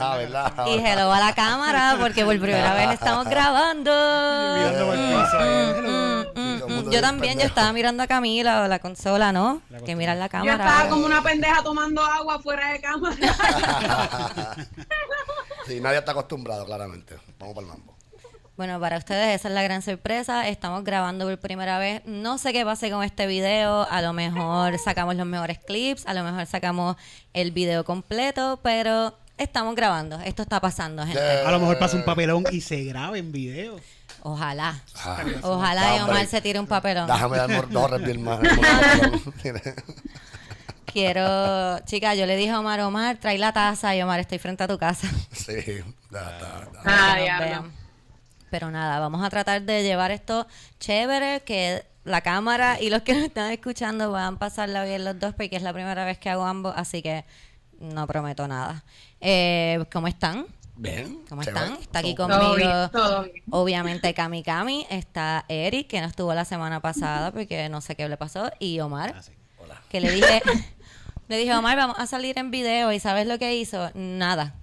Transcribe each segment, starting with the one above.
Ah, ¿verdad? Y hello a la cámara porque por primera vez estamos grabando. Mirando. Mm, mm, el mm. mundo Yo bien también, yo estaba mirando a Camila o la consola, ¿no? La Que miran la Yo cámara. estaba como una pendeja tomando agua fuera de cámara. sí, nadie está acostumbrado, claramente. Vamos para el mambo. Bueno, para ustedes esa es la gran sorpresa. Estamos grabando por primera vez. No sé qué pase con este video. A lo mejor sacamos los mejores clips, a lo mejor sacamos el video completo, pero estamos grabando. Esto está pasando, gente. A lo mejor pasa un papelón y se graba en video. Ojalá. Ah, Ojalá y. Omar se tire un papelón. Déjame dar dos más. Quiero, chica, yo le dije a Omar, Omar, trae la taza y Omar, estoy frente a tu casa. sí, da, da, da. Ah, para que nos diablo. vean. Pero nada, vamos a tratar de llevar esto chévere, que la cámara y los que nos están escuchando van a pasarla bien los dos, porque es la primera vez que hago ambos, así que no prometo nada. Eh, ¿Cómo están? Bien. ¿Cómo están? Está aquí Todo conmigo. bien, todo bien. Obviamente Cami Cami, está Eric, que no estuvo la semana pasada porque no sé qué le pasó, y Omar, Ah, sí. Hola. que le dije, le dije, Omar, vamos a salir en video, y ¿sabes lo que hizo? Nada.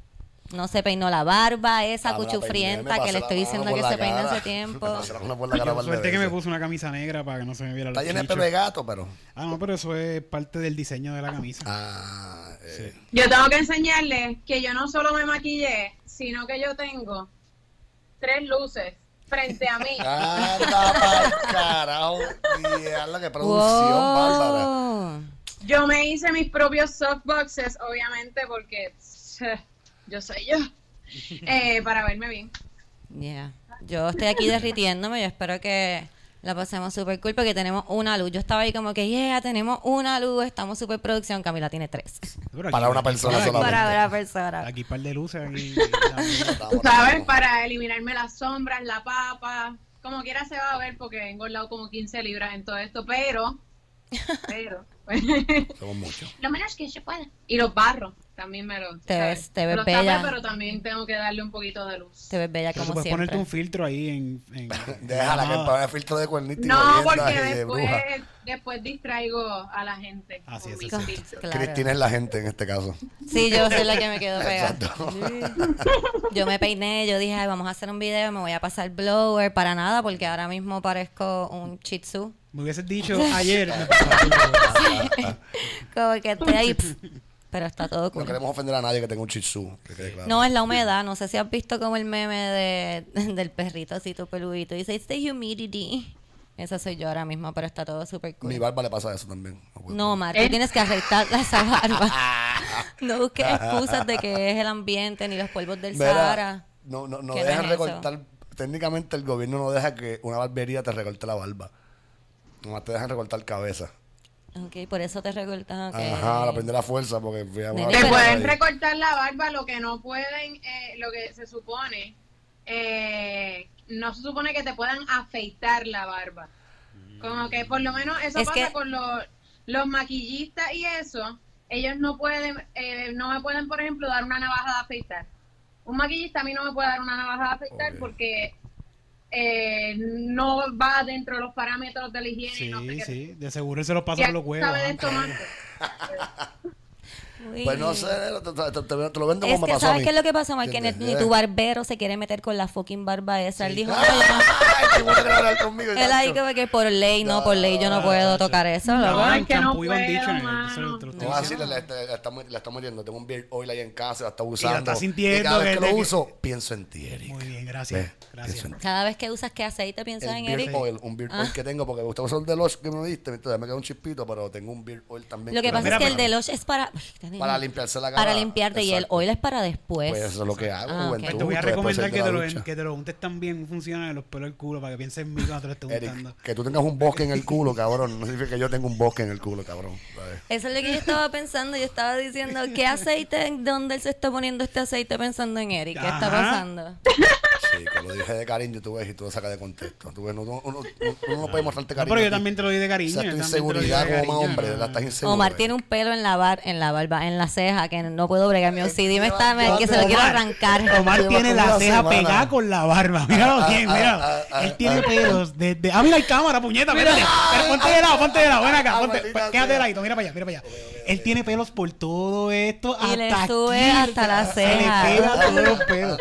No se peinó la barba, esa me la peiné, cuchufrienta que le estoy diciendo que se peinó hace tiempo. Yo suerte que me puse una camisa negra para que no se me viera Está llena de pepe gato, pero. Ah, no, pero eso es parte del diseño de la camisa. Ah, eh. Yo tengo que enseñarles que yo no solo me maquillé, sino que yo tengo tres luces frente a mí. Anda pa'l carajo. Diablo, qué producción, bárbara. Wow. Yo me hice mis propios softboxes, obviamente, porque yo soy yo. Eh, para verme bien. Yeah. Yo estoy aquí derritiéndome, yo espero que la pasemos súper cool porque tenemos una luz. Yo estaba ahí como que, yeah, tenemos una luz, estamos súper producción. Camila tiene tres. Aquí- Para una persona solamente. Para una persona. Aquí par de luces. Aquí, Tú sabes, para eliminarme las sombras, la papa. Como quiera se va a ver porque he engordado como 15 libras en todo esto, pero. Pero. Somos muchos. lo menos que se pueda. Y los barros también me los. Te ves- te ves los tapé, bella. pero también tengo que darle un poquito de luz. Te ves bella como puedes siempre. ponerte un filtro ahí en. en Déjala que llamada. ponga el filtro de cuernito y No, porque de después, después distraigo a la gente. Así es. Claro. Cristina es la gente en este caso. Sí, yo soy la que me quedo pegada. Exacto. Yo me peiné, yo dije, Ay, vamos a hacer un video, me voy a pasar blower para nada porque ahora mismo parezco un shih tzu. Me hubieses dicho ayer. me pasaba. Como que estoy ahí, pf, pero está todo No cool. queremos ofender a nadie que tenga un claro. No, es la humedad. No sé si has visto como el meme de, del perrito así todo peludito. Dice, it's the humidity. Esa soy yo ahora mismo, pero está todo súper cool. Mi barba le pasa eso también. No. Mar, tú ¿Eh? tienes que arreglar esa barba. No busques excusas de que es el ambiente ni los polvos del Mira, Sahara. No, no, no no dejan eso. recortar. Técnicamente el gobierno no deja que una barbería te recorte la barba. Nomás te dejan recortar cabeza. Ok, por eso te recortas. ok. Ajá, la prende la fuerza porque Nene, Te pueden recortar la barba, lo que no pueden, eh, lo que se supone, eh, no se supone que te puedan afeitar la barba. Como que por lo menos eso Es pasa que- con los, los maquillistas y eso. Ellos no pueden, eh, no me pueden, por ejemplo, dar una navaja de afeitar. Un maquillista a mí no me puede dar una navaja de afeitar porque eh, no va dentro de los parámetros de la higiene. Sí, no sé qué. sí. De seguro se lo pasa Ya por los huevos. sabe de esto más. Uy. Pues no sé, te, te- te- te- lo vendo Es como me que, ¿sabes qué es lo que pasa, Mar? Que ni, ni tu barbero se quiere meter con la fucking barba esa. Él dijo, Ay, yo no. hablar conmigo. Él ahí como que por ley, no, por ley yo no puedo tocar eso. No, loco. Ay, que no y puedo, No, así diciendo. le, le- le estamos, le estamos metiendo. Tengo un beard oil ahí en casa, la está usando. está sintiendo Y cada vez que que lo uso, pienso en ti, Eric. Muy bien, gracias. Gracias. Cada vez que usas qué aceite piensas en Eric. oil, un beard oil que tengo, porque me gusta usar el de Lush que me diste, entonces me queda un chispito, pero tengo un beard oil también. Lo que pasa es que el pero- de Lush es para... Para limpiarse la cara. Para limpiarte y el Exacto. oil es para después. Pues eso es lo que hago, Ah, ok. juventud. Pues te voy a después recomendar que te, lo, ducha. que te lo untes también funciona en los pelos del culo para que pienses en mí cuando te lo estés Eric, untando. que tú tengas un bosque en el culo, cabrón. No significa que yo tenga un bosque en el culo, cabrón. ¿sabes? Eso es lo que yo estaba pensando. Yo estaba diciendo, ¿qué aceite? ¿Dónde él se está poniendo este aceite pensando en Eric? ¿Qué está Ajá. pasando? Sí, que lo dije de cariño, tú ves, y tú lo sacas de contexto. Tú ves, no- uno, uno- uno no puede mostrarte No, cariño. pero yo también te lo di de cariño. Es yo tu de inseguridad como cariño. hombre, ¿verdad? Estás inseguro. Omar tiene un pelo en la bar, en la barba, en la ceja, que no puedo bregar. Mi OCD me está, me- que se lo quiero arrancar. Omar tiene la ceja semana. pegada con la barba. Míralo Ah, bien, ah, mira. ah, ah, Él ah, tiene ah. pelos desde. Ah, mira el cámara, puñeta, espérate. Pero ponte de lado, ponte de lado. Ven acá, Ah, ponte. Quédate de sea. ladito, mira para allá, mira para allá. Él tiene pelos por todo esto. Y le sube hasta la Se le ceja. pega todos los pelos.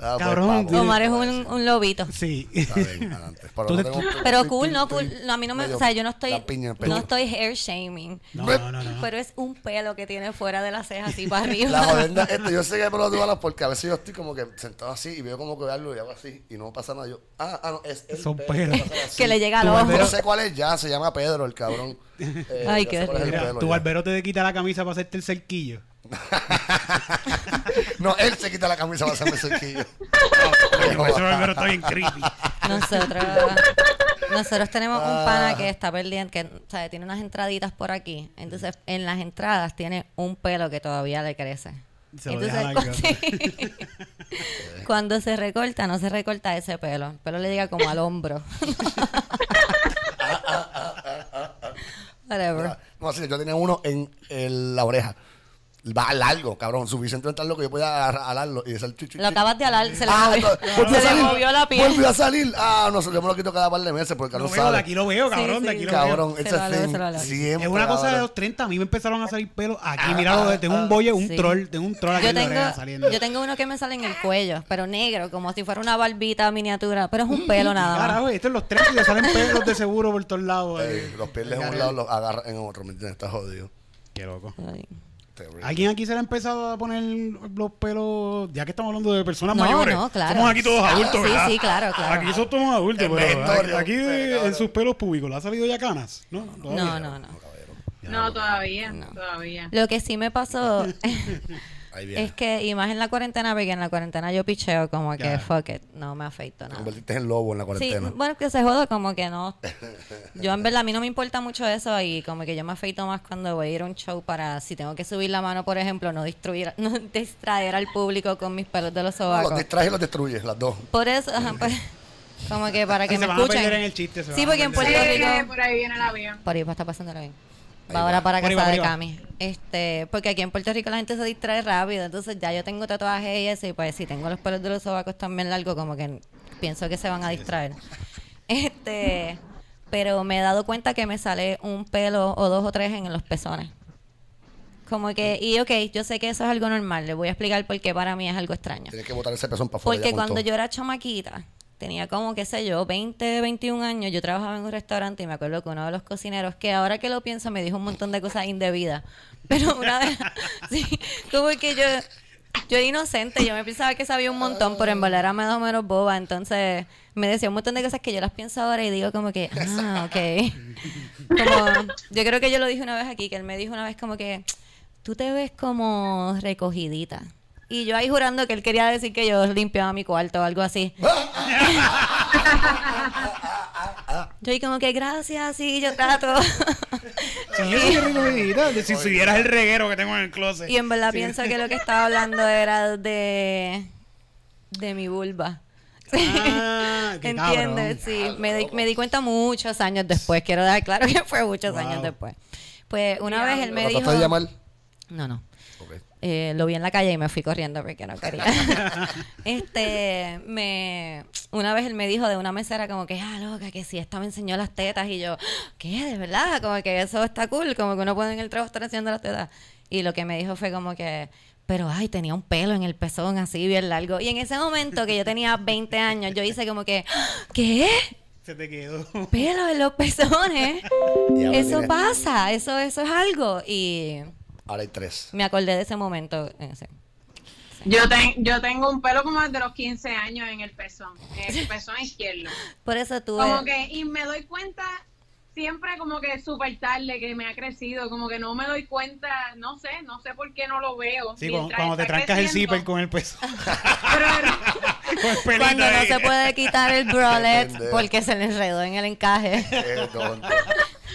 Ah, pues, Cabrón. Omar es un, un lobito. Sí. Está bien, adelante. Pero, Tú no te- tengo- Pero estoy- cool, no, cool. No, a mí no me, medio o sea, yo no estoy, la piña en el pelo. no estoy hair shaming. No, no, no. no. Pero es un pelo que tiene fuera de la ceja así para arriba. La jodenda es esto, yo sé que me lo digo porque a veces yo estoy como que sentado así y veo como que algo y hago así y no pasa nada. Yo, ah, ah, no, es el Son pelo pelos. que pasa así. que le llega al Tu ojo. barbero- No sé cuál es ya, se llama Pedro el cabrón. Eh, Ay, ya qué sé cuál es el Mira, pelo tu ya. barbero te quita la camisa para hacerte el cerquillo. No, él se quita la camisa para hacerme cerquillo. Ese barbero está bien creepy. Nosotros, nosotros tenemos un Ah. pana que está perdiendo, que o sea, tiene unas entraditas por aquí. Entonces, en las entradas tiene un pelo que todavía le crece. Se lo Entonces, cuando, cuando se recorta, no se recorta ese pelo. El pelo le llega como al hombro. Whatever. No, así, yo tenía uno en, en la oreja. Va largo, cabrón, suficientemente largo que yo podía alarlo y hacer chuchu. Lo acabas de alar, se le, Ah, movió, no, se le movió la piel. Volvió a salir. Ah, no yo me lo quito cada par de meses porque Lo no veo, sale. de aquí lo veo, cabrón, Sí, de aquí lo Cabrón, ese siempre. veo. Es una cosa de cabrón. los 30, a mí me empezaron a salir pelos aquí, míralo, tengo un bolle, un Sí. troll, tengo un troll aquí Yo en tengo, saliendo. yo tengo uno que me sale en el cuello, pero negro, como si fuera una barbita miniatura, pero es un pelo nada más. Carajo, esto es los tres y le salen pelos de seguro por todos lados. Eh, eh. los pierdes en un lado, los agarras en otro, ¿me entiendes? Está jodido. Qué loco. Ay. Terrible. ¿Alguien aquí se le ha empezado a poner los pelos, ya que estamos hablando de personas No, mayores? no, claro. Somos aquí todos adultos, Sí, ¿verdad? sí, claro, claro. Aquí somos todos adultos, pero aquí, pero, en sus pelos públicos, ¿le ha salido ya canas? No. No, no, no. No, todavía, todavía. Lo que sí me pasó. es que, y más en la cuarentena, porque en la cuarentena yo picheo como que fuck it, no me afeito Te nada. convertiste en lobo en la Sí, cuarentena. bueno, que se joda como que no. Yo en verdad a mí no me importa mucho eso y como que yo me afeito más cuando voy a ir a un show para si tengo que subir la mano, por ejemplo, no distraer, no distraer al público con mis pelos de los No, los sobacos. distraes y los destruyes, las dos. Por eso, pues, como que para que Se me van a escuchen. perder en el chiste, se Sí, van a porque en. Puerto Sí, Rico por ahí viene el avión. por ahí va a estar pasándolo bien. Va ahora para casa de. Cami. Este, porque aquí en Puerto Rico la gente se distrae rápido. Entonces ya yo tengo tatuajes y eso. Y pues si tengo los pelos de los sobacos también largos, como que pienso que se van a distraer. Este, pero me he dado cuenta que me sale un pelo o dos o tres en los pezones. Como que, y ok, yo sé que eso es algo normal. Les voy a explicar por qué para mí es algo extraño. Tienes que botar ese pezón para afuera. Porque cuando yo era chamaquita, tenía como, qué sé yo, 20, 21 años, yo trabajaba en un restaurante y me acuerdo que uno de los cocineros, que ahora que lo pienso, me dijo un montón de cosas indebidas. Pero una vez, sí, como que yo, yo era inocente, yo me pensaba que sabía un montón, pero en verdad era más o menos boba. Entonces me decía un montón de cosas que yo las pienso ahora y digo como que, ah, ok. Como, yo creo que yo lo dije una vez aquí, que él me dijo una vez como que, tú te ves como recogidita. Y yo ahí jurando que él quería decir que yo limpiaba mi cuarto o algo así. yo ahí como que gracias, sí, yo trato. Sí. Si, si vieras el reguero que tengo en el closet. y en verdad pienso que lo que estaba hablando era de, de mi vulva. Ah, qué ¿Entiendes? cabrón. Sí, me di, me di cuenta muchos años después. Quiero dejar claro que fue muchos Wow. años después. Pues una vez él me ¿Lo dijo... trataste de llamar? No, no. Eh, lo vi en la calle y me fui corriendo porque no quería. este, me, una vez él me dijo de una mesera como que, ah, loca, que sí, esta me enseñó las tetas y yo, ¿qué? ¿De verdad? Como que eso está cool, como que uno puede en el trabajo estar haciendo las tetas. Y lo que me dijo fue como que, pero ay, tenía un pelo en el pezón así bien largo. Y en ese momento que yo tenía 20 años, yo hice como que, ¿qué? Se te quedó. Pelo en los pezones. Eso tienes- pasa, eso, eso es algo. Y Ahora hay tres. me acordé de ese momento. ese. Yo, ten- yo tengo un pelo como desde los 15 años en el pezón, en el pezón izquierdo. Por eso tuve. Como que, y me doy cuenta siempre como que súper tarde que me ha crecido, como que no me doy cuenta, no sé, no sé por qué no lo veo. Sí, cuando, te trancas el zipper con el peso. Pero- con el Cuando no se puede quitar el bralette porque se le enredó en el encaje.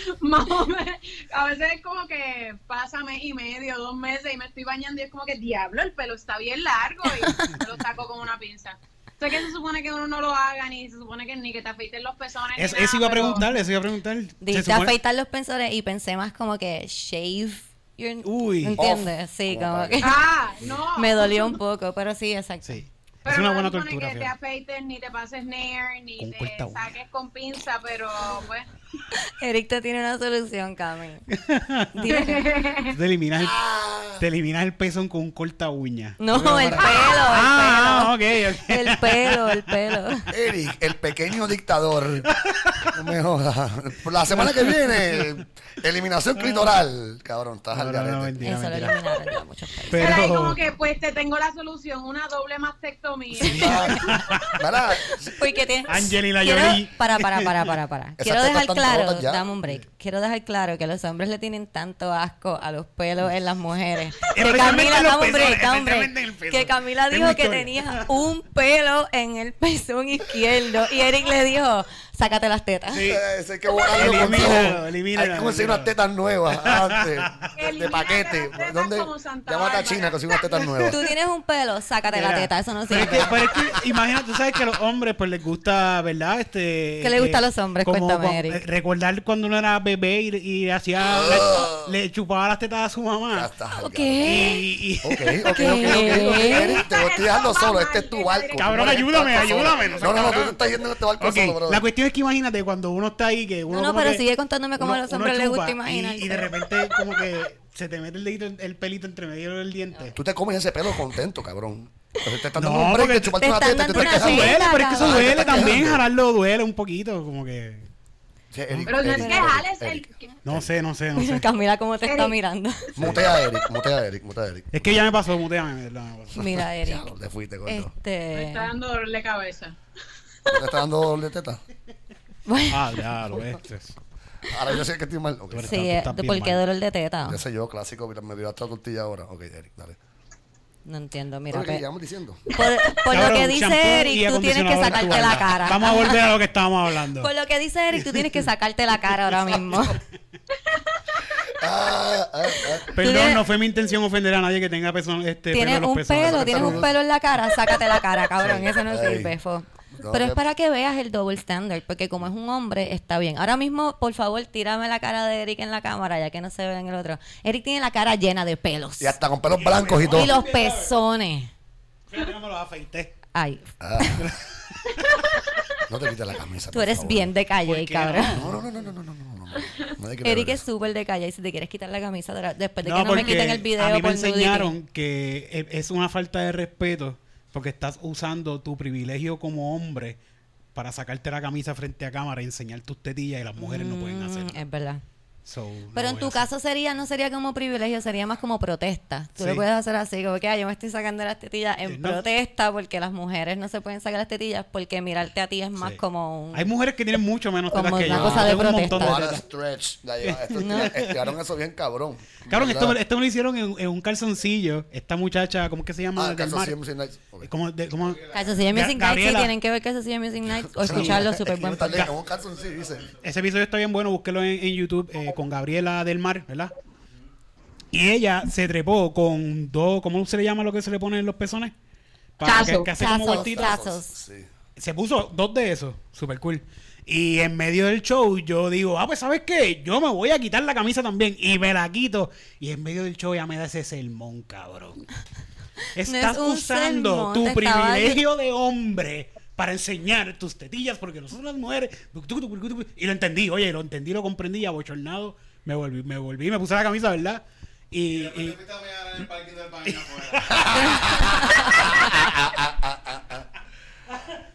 Más o menos, a veces es como que pasa mes y medio, dos meses y me estoy bañando y es como que diablo, el pelo está bien largo y me lo saco con una pinza. Sé que se supone que uno no lo haga, ni se supone que ni que te afeiten los pezones. ni Eso, nada, eso iba a preguntar, eso iba a preguntar. Se Dijiste supone- afeitar los pensones y pensé más como que shave. your- Uy. ¿Entiendes? Off. Sí, Como como que Ah, no. me dolió un poco, pero sí, exacto. Sí. Pero es una no buena se supone tortura, que te afeites, ni te pases nair, ni Con te saques con pinza, pero pues. Eric te tiene una solución, Cami. Dile- Te eliminas el, te eliminas el pezón con un corta uña. No, el pelo, Ah, el pelo. ok, ok. El pelo, el pelo. Eric, el pequeño dictador. No me jodas. La semana que viene, eliminación clitoral. Cabrón, estás al No, no, no, garete. mentira, Eso lo mentira. eliminaron ya muchos países. Pero ahí como que, pues te tengo la solución, una doble mastectomía. Ah, ¿verdad? Porque tiene... Angelina Quiero- Jolie. Para, para, para, para, para. Quiero dejar están claro, dame un break. Quiero dejar claro que los hombres le tienen tanto asco a los pelos en las mujeres. Que Camila, dame un break, dame un break. Que Camila dijo que tenía un pelo en el pezón izquierdo. Y Eric le dijo, sácate las tetas. Sí. Eso hay que borrarlo con Elimínalo, todo. elimínalo, Hay que conseguir unas tetas nuevas antes. De paquete. ¿Dónde? Llámate a. China, consigue unas tetas nuevas. Tú tienes un pelo, sácate la teta. Eso no pero sirve. es que, pero es que, imagina, tú sabes que a los hombres pues les gusta, ¿verdad? Este, ¿Qué le gusta eh, a los hombres? como Cuéntame, Eric. Recordar cuando uno era bebé y, y hacía, le, le chupaba las tetas a su mamá. Ok. Y, y- Ok, ok, ok, ok, ok. Eric, te lo estoy dejando solo. Este es tu barco. Cabrón, ayúdame, ayúdame, no No, no, tú estás yendo en este barco solo, bro. la cuestión es que imagínate cuando uno está ahí que uno No, no, como pero que- sigue contándome cómo a los hombres les gusta chupa y- de repente como que se te mete el dedito, el pelito entre medio del diente. Tú te comes ese pelo contento, cabrón. Entonces te están dando No, un break porque de chuparte te una teta te teta. duele, pero es que eso duele estás también, jalarlo duele un poquito, como que... Sí, Eric, Pero no es que Eric, jales el... No sé, no sé, no Mira, sé. Camila, cómo te está mirando. Mutea a Eric, mutea a Eric, mutea a Eric. Es que ya me pasó, muteame, de. Mira, Eric. Te fuiste, gordo. Me Este. está dando dolor de cabeza. ¿Te está dando doble teta? Bueno, Ah, ya, lo ves. es- Ahora yo sé que estoy mal. Ok. Pero sí, tú estás bien ¿por qué mal. dolor de teta? Ya sé yo, clásico, mira, me dio hasta tortilla ahora. Ok, Eric, dale. No entiendo, ¿Qué mira. lo que pe- llevamos diciendo? Por, por lo que dice Eric, tú tienes que sacarte la cara. Vamos a volver a lo que estábamos hablando. Por lo que dice Eric, tú tienes que sacarte la cara ahora mismo. Ah, ah, ah. Perdón, tienes- no fue mi intención ofender a nadie que tenga pezón, este, Tienes pelo en los un pezones. pelo, tienes un pelo en la cara, sácate la cara, cabrón. Sí. Eso no Ey. sirve, fo. Pero es para que veas el double standard, porque como es un hombre, está bien. Ahora mismo, por favor, tírame la cara de Eric en la cámara, ya que no se ve en el otro. Eric tiene la cara llena de pelos. Y hasta con pelos blancos y todo. Y los pezones. Yo no me los afeité. Ay. Ah. No te quites la camisa. Tú eres bien de calle, cabrón. No, no, no, no, no, no. no, no. Eric es súper de calle. Y si te quieres quitar la camisa después de que no me quiten el video. A mí me enseñaron que e, es una falta de respeto porque estás usando tu privilegio como hombre para sacarte la camisa frente a cámara y enseñar tus tetillas y las mujeres no pueden Mm, hacerlo. Es verdad. So, no Pero en tu caso sería no sería como privilegio, sería más como protesta. Tú lo Sí. puedes hacer así, como que "Ah, yo me estoy sacando las tetillas en no. protesta porque las mujeres no se pueden sacar las tetillas porque mirarte a ti es más Sí. como un... Hay mujeres que tienen mucho menos Como tetas que una yo. cosa de Tengo un montón a tetas. stretch. Ya lleva- esto- No. Estiraron eso bien cabrón. Cabrón, esto, esto me lo hicieron en, en un calzoncillo. Esta muchacha, ¿cómo es que se llama? Ah, calzoncillo. Music Nights. ¿Cómo, de- cómo- Calzoncillo Music sí, tienen que ver Calzoncillo Music Night o escucharlo, súper buen podcast. Ese episodio está bien bueno, búsquelo en, en YouTube eh, con Gabriela del Mar, ¿verdad? Y ella se trepó con dos, ¿cómo se le llama lo que se le pone en los pezones? Para que, Tazo. que hace como tazos. Sí. Se puso dos de esos, super cool. Y en medio del show yo digo, ah, pues ¿sabes qué? Yo me voy a quitar la camisa también. Y me la quito. Y en medio del show ya me da ese sermón, cabrón. Estás usando sermón, tu de- privilegio de hombre para enseñar tus tetillas, porque nosotros las mujeres... Y lo entendí, oye, lo entendí, lo comprendí, y abochornado. Me volví, me volví, me puse la camisa, ¿verdad? Y, y-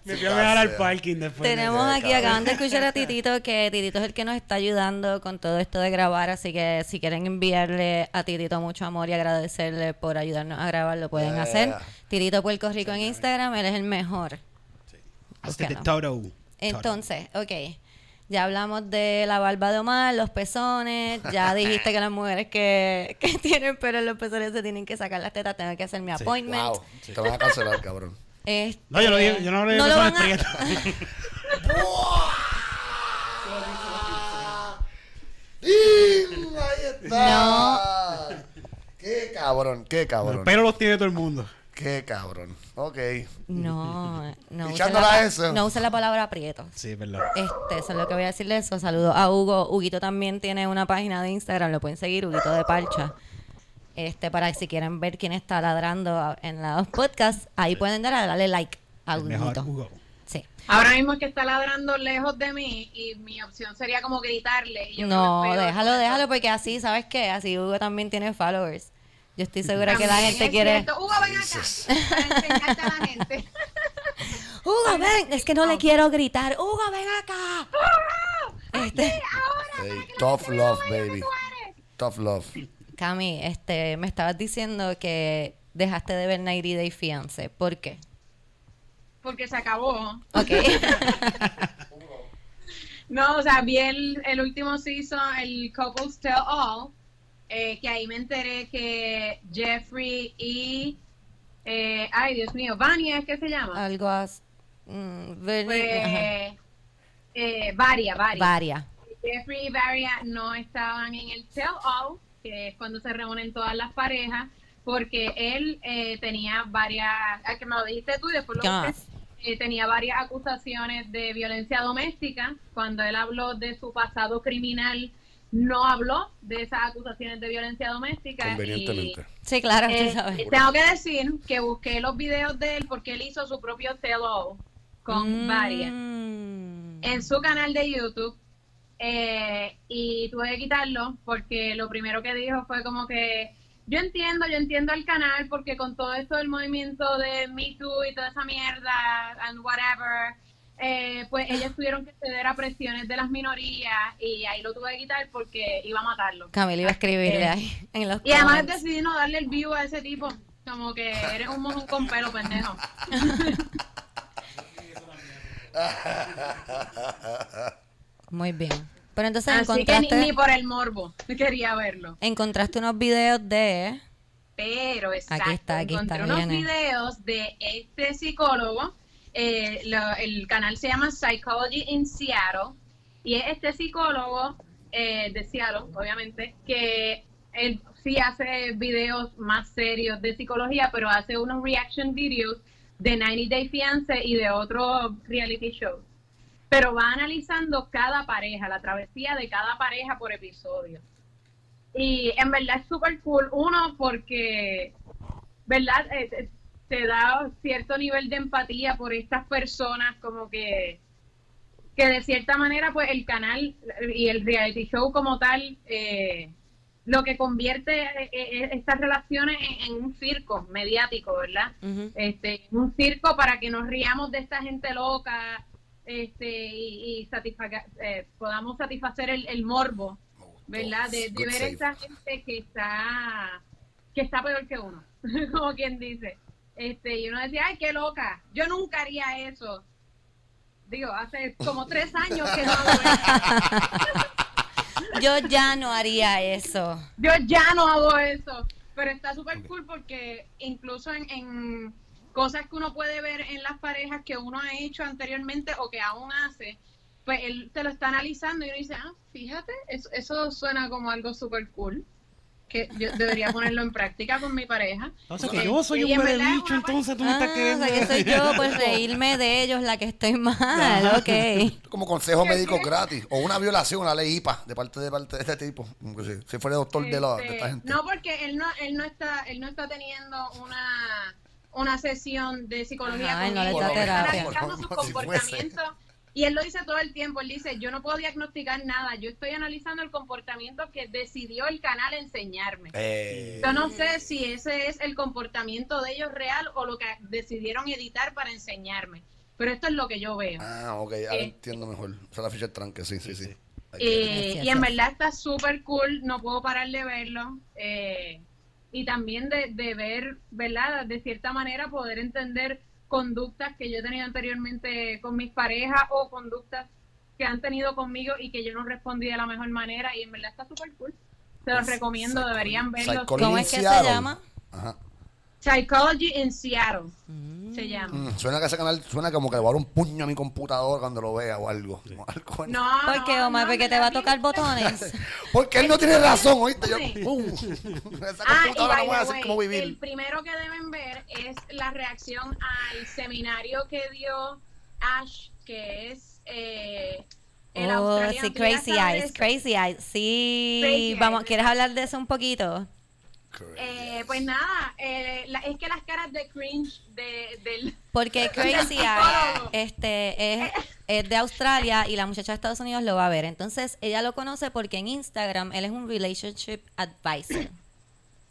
me fui a mirar al parking después. de- Tenemos de- aquí, acaban de escuchar a Titito, que Titito es el que nos está ayudando con todo esto de grabar, así que si quieren enviarle a Titito mucho amor y agradecerle por ayudarnos a grabar, lo pueden Yeah. hacer. Titito Puerto Rico en Instagram, él es el mejor. Hasta de Búsquenlo. Toto. Entonces, ok. Ya hablamos de la barba de Omar, los pezones. Ya dijiste que las mujeres que, que tienen pelo en los pezones se tienen que sacar las tetas. Tengo que hacer mi appointment. Wow. Te van a cancelar, cabrón. Este, No, yo no, dije- yo no hablé de lo pezones van a-. Ahí está. Qué cabrón, qué cabrón. Pero los tiene todo el mundo. Qué cabrón. Ok. No, no use, Echándola la, eso. no use la palabra prieto. Sí, verdad. Este, eso es lo que voy a decirle eso. Saludos a Hugo. Huguito también tiene una página de Instagram, lo pueden seguir, Huguito de Parcha. Este, para si quieren ver quién está ladrando en los podcasts, ahí pueden dar a darle like a El mejor Huguito. Hugo. Sí. Ahora mismo es que está ladrando lejos de mí y mi opción sería como gritarle. y yo No, déjalo, déjalo, porque así, ¿sabes qué? Así Hugo también tiene followers. Yo estoy segura que la gente quiere. cierto. Hugo, ven acá para enseñarte a la gente. Hugo, ven, es que no le quiero gritar. Hugo, ven acá. Este, Hey, tough love, baby. Tough love. Cami, este, me estabas diciendo que dejaste de ver 90 Day Fiance. ¿Por qué? Porque se acabó. Ok. No, o sea, vi el, el último season, el Couples Tell All, eh, que ahí me enteré que Jeffrey y, eh, ay Dios mío, Vania es que se llama. Algo así. Mm, Pues, eh, Varia, Varia. Varia. Jeffrey y Varia no estaban en el Tell All, que es cuando se reúnen todas las parejas, porque él eh, tenía varias, ah, que me lo dijiste tú y después lo ¿Qué busqué, más? eh, tenía varias acusaciones de violencia doméstica. Cuando él habló de su pasado criminal, no habló de esas acusaciones de violencia doméstica. y, Convenientemente. Sí, claro, eh, sabes. tengo que decir que busqué los videos de él porque él hizo su propio Tell All con Mm. en su canal de YouTube eh, y tuve que quitarlo porque lo primero que dijo fue como que yo entiendo, yo entiendo el canal porque con todo esto del movimiento de Me Too y toda esa mierda and whatever, eh, pues ellos tuvieron que ceder a presiones de las minorías y ahí lo tuve que quitar porque iba a matarlo. Camila iba a escribirle Eh, ahí en los Y además decidí no darle el view a ese tipo, como que eres un mojón con pelo, pendejo. Muy bien. Pero entonces Así que ni, encontraste, ni por el morbo quería verlo. encontraste unos videos de... Pero exacto, Aquí está, aquí encontré está, unos viene. videos de este psicólogo. Eh, el canal se llama Psychology in Seattle y es este psicólogo eh, de Seattle, obviamente, que él sí hace videos más serios de psicología, pero hace unos reaction videos de 90 Day Fiance y de otros reality shows. Pero va analizando cada pareja, la travesía de cada pareja por episodio. Y en verdad es súper cool. Uno, porque, ¿verdad? Eh, eh, te da cierto nivel de empatía por estas personas, como que, que de cierta manera, pues el canal y el reality show como tal, eh, lo que convierte eh, eh, estas relaciones en, un circo mediático, ¿verdad? Este, un circo para que nos riamos de esta gente loca este, y, y satisfaga- eh, podamos satisfacer el, el morbo, ¿verdad? De, de ver save. esta gente que está que está peor que uno, como quien dice. Este, y uno decía, ay, qué loca, yo nunca haría eso. Digo, hace como tres años que no hago eso. Yo ya no haría eso. Yo ya no hago eso. Pero está súper cool porque incluso en, en cosas que uno puede ver en las parejas que uno ha hecho anteriormente o que aún hace, pues él te lo está analizando y uno dice, ah, fíjate, eso, eso suena como algo súper cool. Que yo debería ponerlo en práctica con mi pareja. O sea, que yo soy un bebé bicho, entonces tú me Ah, estás o queriendo... sea, que soy yo, pues reírme de ellos la que estoy mal, ok. Como consejo médico gratis. O una violación a la ley IPA de parte de, parte de este tipo. Si, si fuera doctor de, la, de Este, esta gente. No, porque él no, él no está, él no está teniendo una, una sesión de psicología Ajá, él con no él. está terapia. analizando sus comportamientos. Y él lo dice todo el tiempo, él dice, yo no puedo diagnosticar nada, yo estoy analizando el comportamiento que decidió el canal enseñarme. Eh, Yo no sé si ese es el comportamiento de ellos real o lo que decidieron editar para enseñarme, pero esto es lo que yo veo. ah, ok, ahora Eh, entiendo mejor. Esa es la ficha de tranque, sí, sí, sí. Eh, y en verdad está súper cool, no puedo parar de verlo. eh, y también de, de ver, ¿verdad? De cierta manera poder entender conductas que yo he tenido anteriormente con mis parejas o conductas que han tenido conmigo y que yo no respondí de la mejor manera. Y en verdad está súper cool. Se los recomiendo, deberían verlo. ¿Cómo es que se llama? Ajá. Psychology in Seattle. Mm. se llama. Mm, suena que ese canal suena como que le va a dar un puño a mi computador cuando lo vea o algo. O algo. No, ¿Por qué, Omar? no, Porque te va a tocar botones. Porque él no tiene razón, ¿oíste? Yo. ¡pum! Esa Ah, computadora no voy a way, cómo el vivir. primero que deben ver es la reacción al seminario que dio Ash, que es eh, el Oh, sí, ¿Tú ya Crazy Eyes? Crazy Eyes. Sí, Crazy vamos, Eyes. ¿quieres hablar de eso un poquito? Eh, pues nada, eh, la- es que las caras de cringe de, del... Porque Crazy psicólogo. este, es, es de Australia y la muchacha de Estados Unidos lo va a ver. Entonces, ella lo conoce porque en Instagram él es un relationship advisor.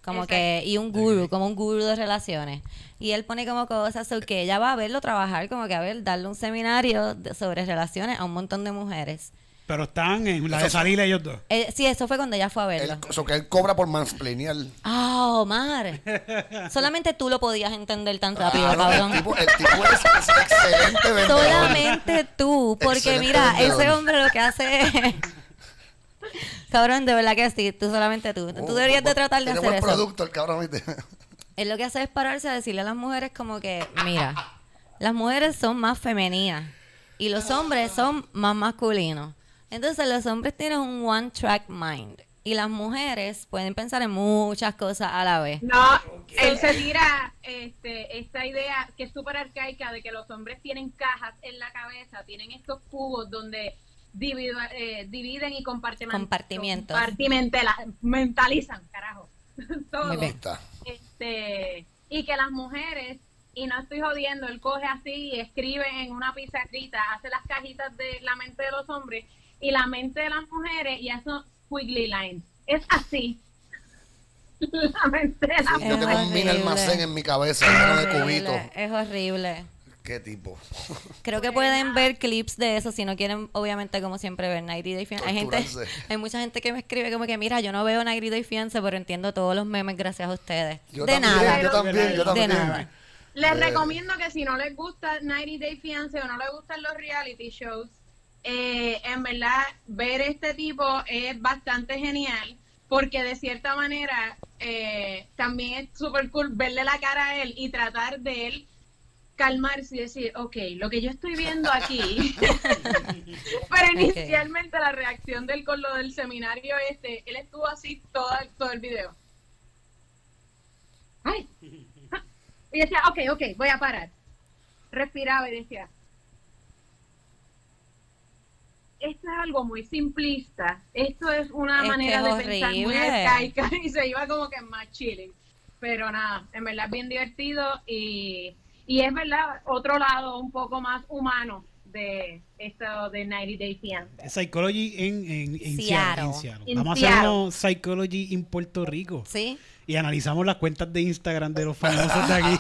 Como que, y un guru, como un guru de relaciones. Y él pone como cosas, so que ella va a verlo trabajar, como que a ver, darle un seminario de- sobre relaciones a un montón de mujeres. Pero están en la Eso de salir ellos dos. Eh, sí, eso fue cuando ella fue a verlo. o sea, que él cobra por mansplanear. Ah, Omar. Solamente tú lo podías entender tan rápido, Claro, cabrón. El tipo, el tipo es, es excelente vendedor. Solamente tú, porque Excelente mira, vendedor. ese hombre lo que hace es... Cabrón, de verdad que sí, tú solamente tú. Tú Oh, deberías de oh, tratar de hacer buen eso. producto el cabrón. Él lo que hace es pararse a decirle a las mujeres como que, mira, las mujeres son más femeninas y los hombres son más masculinos. Entonces los hombres tienen un one track mind y las mujeres pueden pensar en muchas cosas a la vez. No, él se tira este, esta idea que es súper arcaica de que los hombres tienen cajas en la cabeza, tienen estos cubos donde eh, dividen y compartimentela- mentalizan, carajo. Todo. Muy bien. Está. Este, y que las mujeres, y no estoy jodiendo, él coge así y escribe en una pizarrita, hace las cajitas de la mente de los hombres y la mente de las mujeres y hace squiggly lines. Es así. La mente de las Yo tengo un mini horrible. almacén en mi cabeza lleno de Horrible, cubitos. Es horrible. ¿Qué tipo? Creo que pueden ver clips de eso si no quieren, obviamente, como siempre, ver 90 Day Fiancé. Hay gente, hay mucha gente que me escribe como que, mira, yo no veo 90 Day Fiancé, pero entiendo todos los memes gracias a ustedes. Yo de también, nada. Yo también, yo De también. nada. Les Eh. recomiendo que si no les gusta 90 Day Fiancé o no les gustan los reality shows, eh, en verdad ver este tipo es bastante genial porque de cierta manera eh, también es súper cool verle la cara a él y tratar de él calmarse y decir, ok, lo que yo estoy viendo aquí, pero inicialmente la reacción de él con lo del seminario este, él estuvo así todo, todo el video. Ay, y decía, ok, ok, voy a parar. Respiraba y decía, esto es algo muy simplista. Esto es una Es manera de pensar muy horrible. arcaica y se iba como que más chilling. Pero nada, en verdad es bien divertido y, y es verdad otro lado un poco más humano de esto de 90 Day Fiancé. Psychology en, en, en Seattle. Seattle, en Seattle. Vamos a hacer Psychology en Puerto Rico. ¿Sí? Y analizamos las cuentas de Instagram de los famosos de aquí.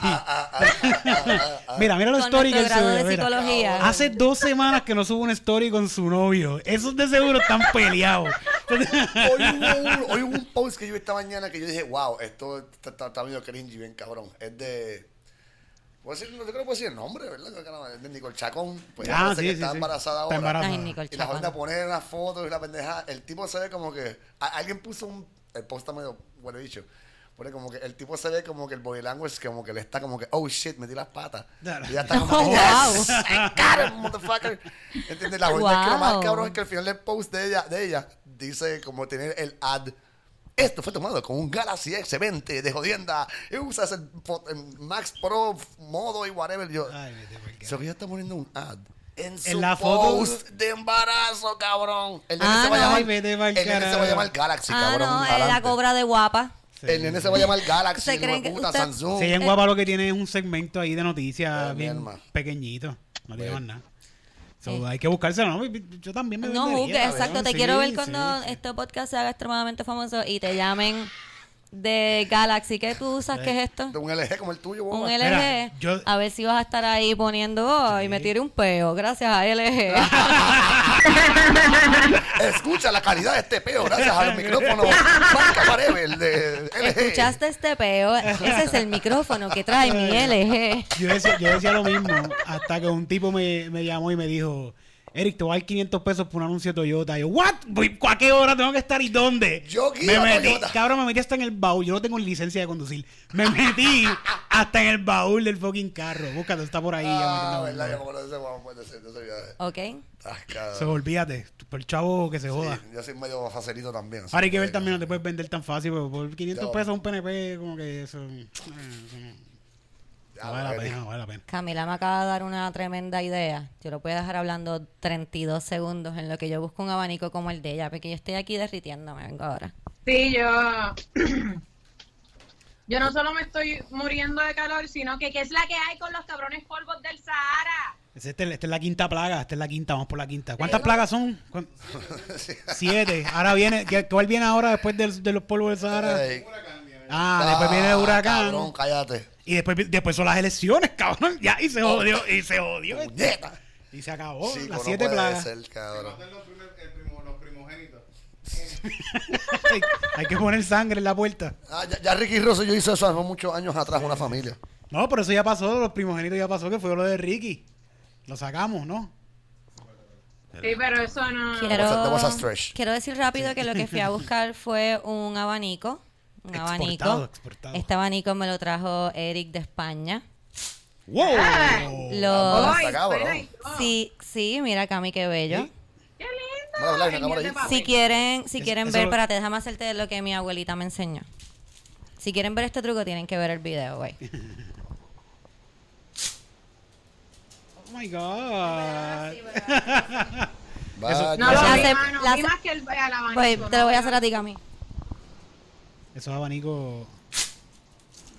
mira, mira los stories que él sube. Hace dos semanas que no sube una story con su novio. Esos de seguro están peleados. Hoy hubo, un, hoy hubo un post que yo vi esta mañana que yo dije, wow, esto está, está, está medio cringy, bien cabrón. Es de. ¿Puedo decir, no creo que puedo decir el nombre, ¿verdad? Creo que no, Es de Nicole Chacón. Pues Ah, sí, que sí, está sí. embarazada Está ahora. embarazada. Ay, Nicole Y la joven a poner las fotos y la pendeja. El tipo se ve como que. a- alguien puso un. El post está medio bueno dicho. Pone como que el tipo se ve como que el body language, como que le está como que, oh shit, metí las patas. Y ya está como, Oh, que, wow. yes, I got him, motherfucker. ¿Entiendes? La verdad es que lo más Wow. cabrón es que al final del post de ella, de ella dice como tener el ad. Esto fue tomado con un Galaxy S20 de jodienda. Y usas el, el Max Pro modo y whatever. Yo, Ay, carajo. So que ella está poniendo un ad en su la foto- post de embarazo, cabrón. El nene Ah, se va a no. llamar, Ay, vete pa'l el nene se va a llamar Galaxy, ah, cabrón. no, la cobra de guapa. El nene se va a llamar Galaxy, ¿Se hijo de creen que puta, usted- Samsung. Sí, en Guapa lo que tiene es un segmento ahí de noticias Eh, mi bien alma. pequeñito. No tiene Pues- más nada. So, Eh. Hay que buscárselo, ¿no? Yo también me No vendería, juzgues, cabrón. exacto. Te Sí, quiero ver sí, cuando sí. este podcast se haga extremadamente famoso y te llamen de Galaxy. ¿Qué tú usas? ¿Qué es esto? De un LG como el tuyo, boba. Un LG. Mira, yo- A ver si vas a estar ahí poniendo, oh, y me tiré un peo, gracias a LG. Escucha la calidad de este peo gracias al micrófono marca Marvel de LG. ¿Escuchaste este peo? Ese es el micrófono que trae mi LG. Yo decía, yo decía lo mismo hasta que un tipo me, me llamó y me dijo, Eric, te voy a dar 500 pesos por un anuncio de Toyota. Y yo, ¿what? ¿A qué hora tengo que estar y dónde? Yo me quiero metí, Toyota. cabrón, me metí hasta en el baúl. Yo no tengo licencia de conducir. Me metí hasta en el baúl del fucking carro. Búscate, está por ahí. Ah, verdad, me bomba. acuerdo de ese, vamos, de ese, de ese viaje. Ok. Ah, cabrón. olvídate. Por el chavo que se joda. Sí, yo soy medio facilito también. así Ahora hay que ver también, no te puedes vender tan fácil. Porque por 500 Ya. pesos un PNP, como que eso. eh, eso no- no vale la pena, no vale la pena. Camila me acaba de dar una tremenda idea. Yo lo voy a dejar hablando 32 segundos en lo que yo busco un abanico como el de ella, porque yo estoy aquí derritiéndome, vengo ahora. Sí, yo. Yo no solo me estoy muriendo de calor, sino que qué es la que hay con los cabrones polvos del Sahara. Esta es, la quinta plaga, esta es la quinta, vamos por la quinta. ¿Cuántas plagas son? ¿Cuán- Siete. Ahora viene, ¿qué- ¿cuál viene ahora después de los polvos del Sahara? Ah, después viene el Ah, huracán. Cabrón, cállate. Y después, después son las elecciones, cabrón. Ya, y se jodió, y se jodió. Puñeta. Y se acabó, Chico, las no siete ser, cabrón. primogénitos. hay, hay que poner sangre en la puerta. Ah, ya, ya Ricky Rosso yo hice eso hace muchos años atrás, una familia. No, pero eso ya pasó, los primogénitos ya pasó, que fue lo de Ricky. Lo sacamos, ¿no? Sí, pero eso no. Quiero decir rápido que lo que fui a buscar fue un abanico. Un Exportado, abanico. exportado. Este abanico me lo trajo Eric de España. ¡Wow! Lo, Ay, Está cabrón. espera y todo. sí, sí, mira Cami, qué bello. Sí. ¡Qué lindo! No. Si quieren, si quieren ver, lo- espérate, déjame hacerte lo que mi abuelita me enseñó. Si quieren ver este truco, tienen que ver el video, güey. Oh my god. No la vi hace- más que el, el abanico. Pues te lo voy a hacer a ti. ti, Cami. Esos abanicos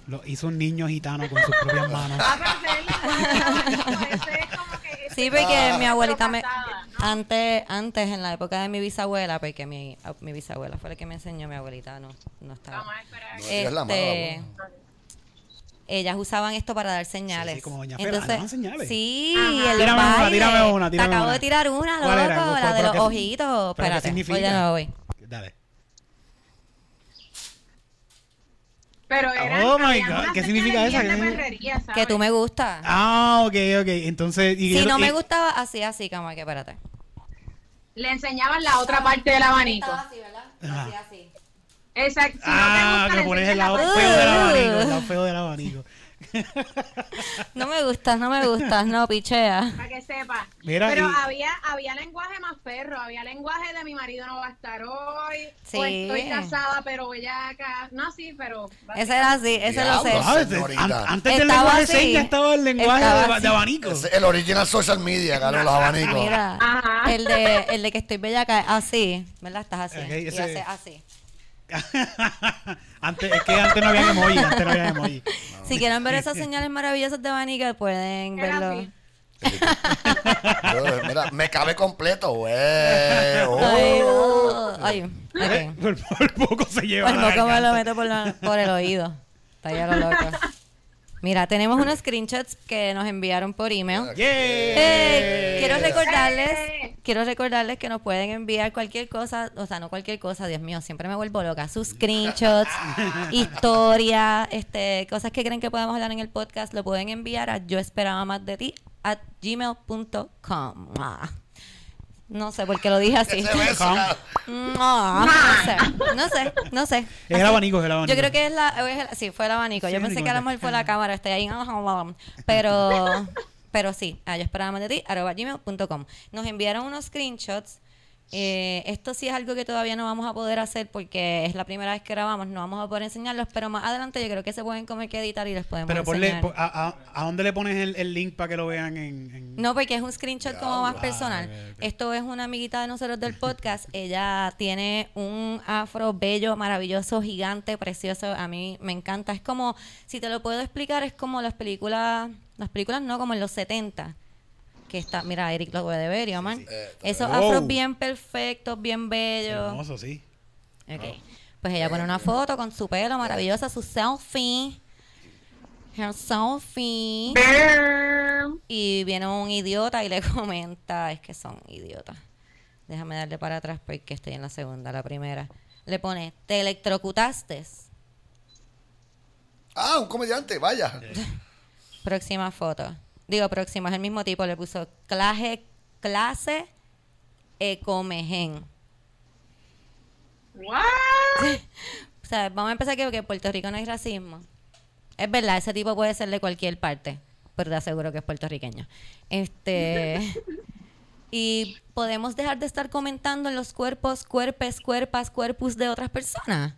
los hizo un niño gitano con sus propias manos. Ah, pero ese es el abanico, ese es como que- ese Sí, porque la mi abuelita me... ¿no? Antes, antes, en la época de mi bisabuela, porque mi, a- mi bisabuela fue la que me enseñó, mi abuelita no, no estaba. Vamos a esperar. No, Este, la ellas usaban esto para dar señales. Sí, sí, como Doña Fela, daban señales. Sí, Ajá. el Tírame una, baile. tírame una, Te tírame acabo una. de tirar una, loco, ¿Cuál era? ¿Cuál- la de los ojitos. ¿Pero qué Espérate, voy de significa? nuevo, voy. Dale. Pero era. Oh my God, ¿qué significa significa? Que tú me gustas. Ah, ok, ok. Entonces. y si eso- no me y- gustaba, así, así, como que espérate. Le enseñaban la otra parte del abanico. Estaba así, ¿verdad? Así, así. Exacto. Si Ah, no te que pones el lado feo del abanico. El lado feo del abanico. No me gustas, no me gustas, no, pichea. Para que sepa. Mira, Pero y- había, había lenguaje más perro, había lenguaje de mi marido no va a estar hoy, o Sí. estoy casada pero bellaca. No, sí, pero... Ese era así, ese lo sé. Ah, antes del Estaba lenguaje así. señas estaba el lenguaje Estaba de, de abanico. Es el original social media, cabrón, los abanicos. Mira, Ajá. el de, el de que estoy bellaca, así, ¿verdad? Estás así. Y hace así. antes, es que antes no había emoji, antes no había emoji. Si quieren ver esas señales maravillosas de abanico, pueden verlo. Yo, Mira, me cabe completo, güey. Ay, Oh. no. Ay, ok. Por, por poco se lleva. La moco me lo meto por, la- por el oído. Está ya lo loco. Mira, tenemos unos screenshots que nos enviaron por email. Yeah. Eh, quiero recordarles, Eh. Quiero recordarles que nos pueden enviar cualquier cosa, o sea, no cualquier cosa, Dios mío, siempre me vuelvo loca. Sus screenshots, historias, este, cosas que creen que podemos hablar en el podcast, lo pueden enviar a yo esperaba más de ti at gmail.com. No sé por qué lo dije así. No, no sé, no sé, no sé. Es el abanico, es el abanico. Yo creo que es la, es el- sí, fue el abanico. Sí, Yo pensé que a lo mejor fue la cámara, estoy ahí, pero, pero sí, ah, yo esperaba más de ti, arroba gmail.com. Nos enviaron unos screenshots. Eh, esto sí es algo que todavía no vamos a poder hacer porque es la primera vez que grabamos, no vamos a poder enseñarlos, pero más adelante yo creo que se pueden comer que editar y les podemos Pero ponle, enseñar. po- a, a, ¿a dónde le pones el, el link para que lo vean en...? en- No, porque es un screenshot como más personal. Ah. Esto es una amiguita de nosotros del podcast. Ella tiene un afro bello, maravilloso, gigante, precioso. A mí me encanta. Es como, si te lo puedo explicar, es como las películas, las películas no, como en los 70. Que está, mira, Eric lo puede ver, Omar. Eh, Esos Wow. afros bien perfectos, bien bellos. Hermoso, sí. Ok. Pues ella pone una foto con su pelo maravillosa, su selfie. Her selfie. Y viene un idiota y le comenta, es que son idiotas. Déjame darle para atrás porque estoy en la segunda, la primera. Le pone, te electrocutaste. Ah, un comediante, vaya. Próxima foto. Digo, próxima, es el mismo tipo, le puso clase, clase Ecomegen. What? O sea, vamos a empezar que, que en Puerto Rico no hay racismo. Es verdad, ese tipo puede ser de cualquier parte, pero te aseguro que es puertorriqueño. Este. y podemos dejar de estar comentando en los cuerpos, cuerpes, cuerpas, cuerpus de otras personas.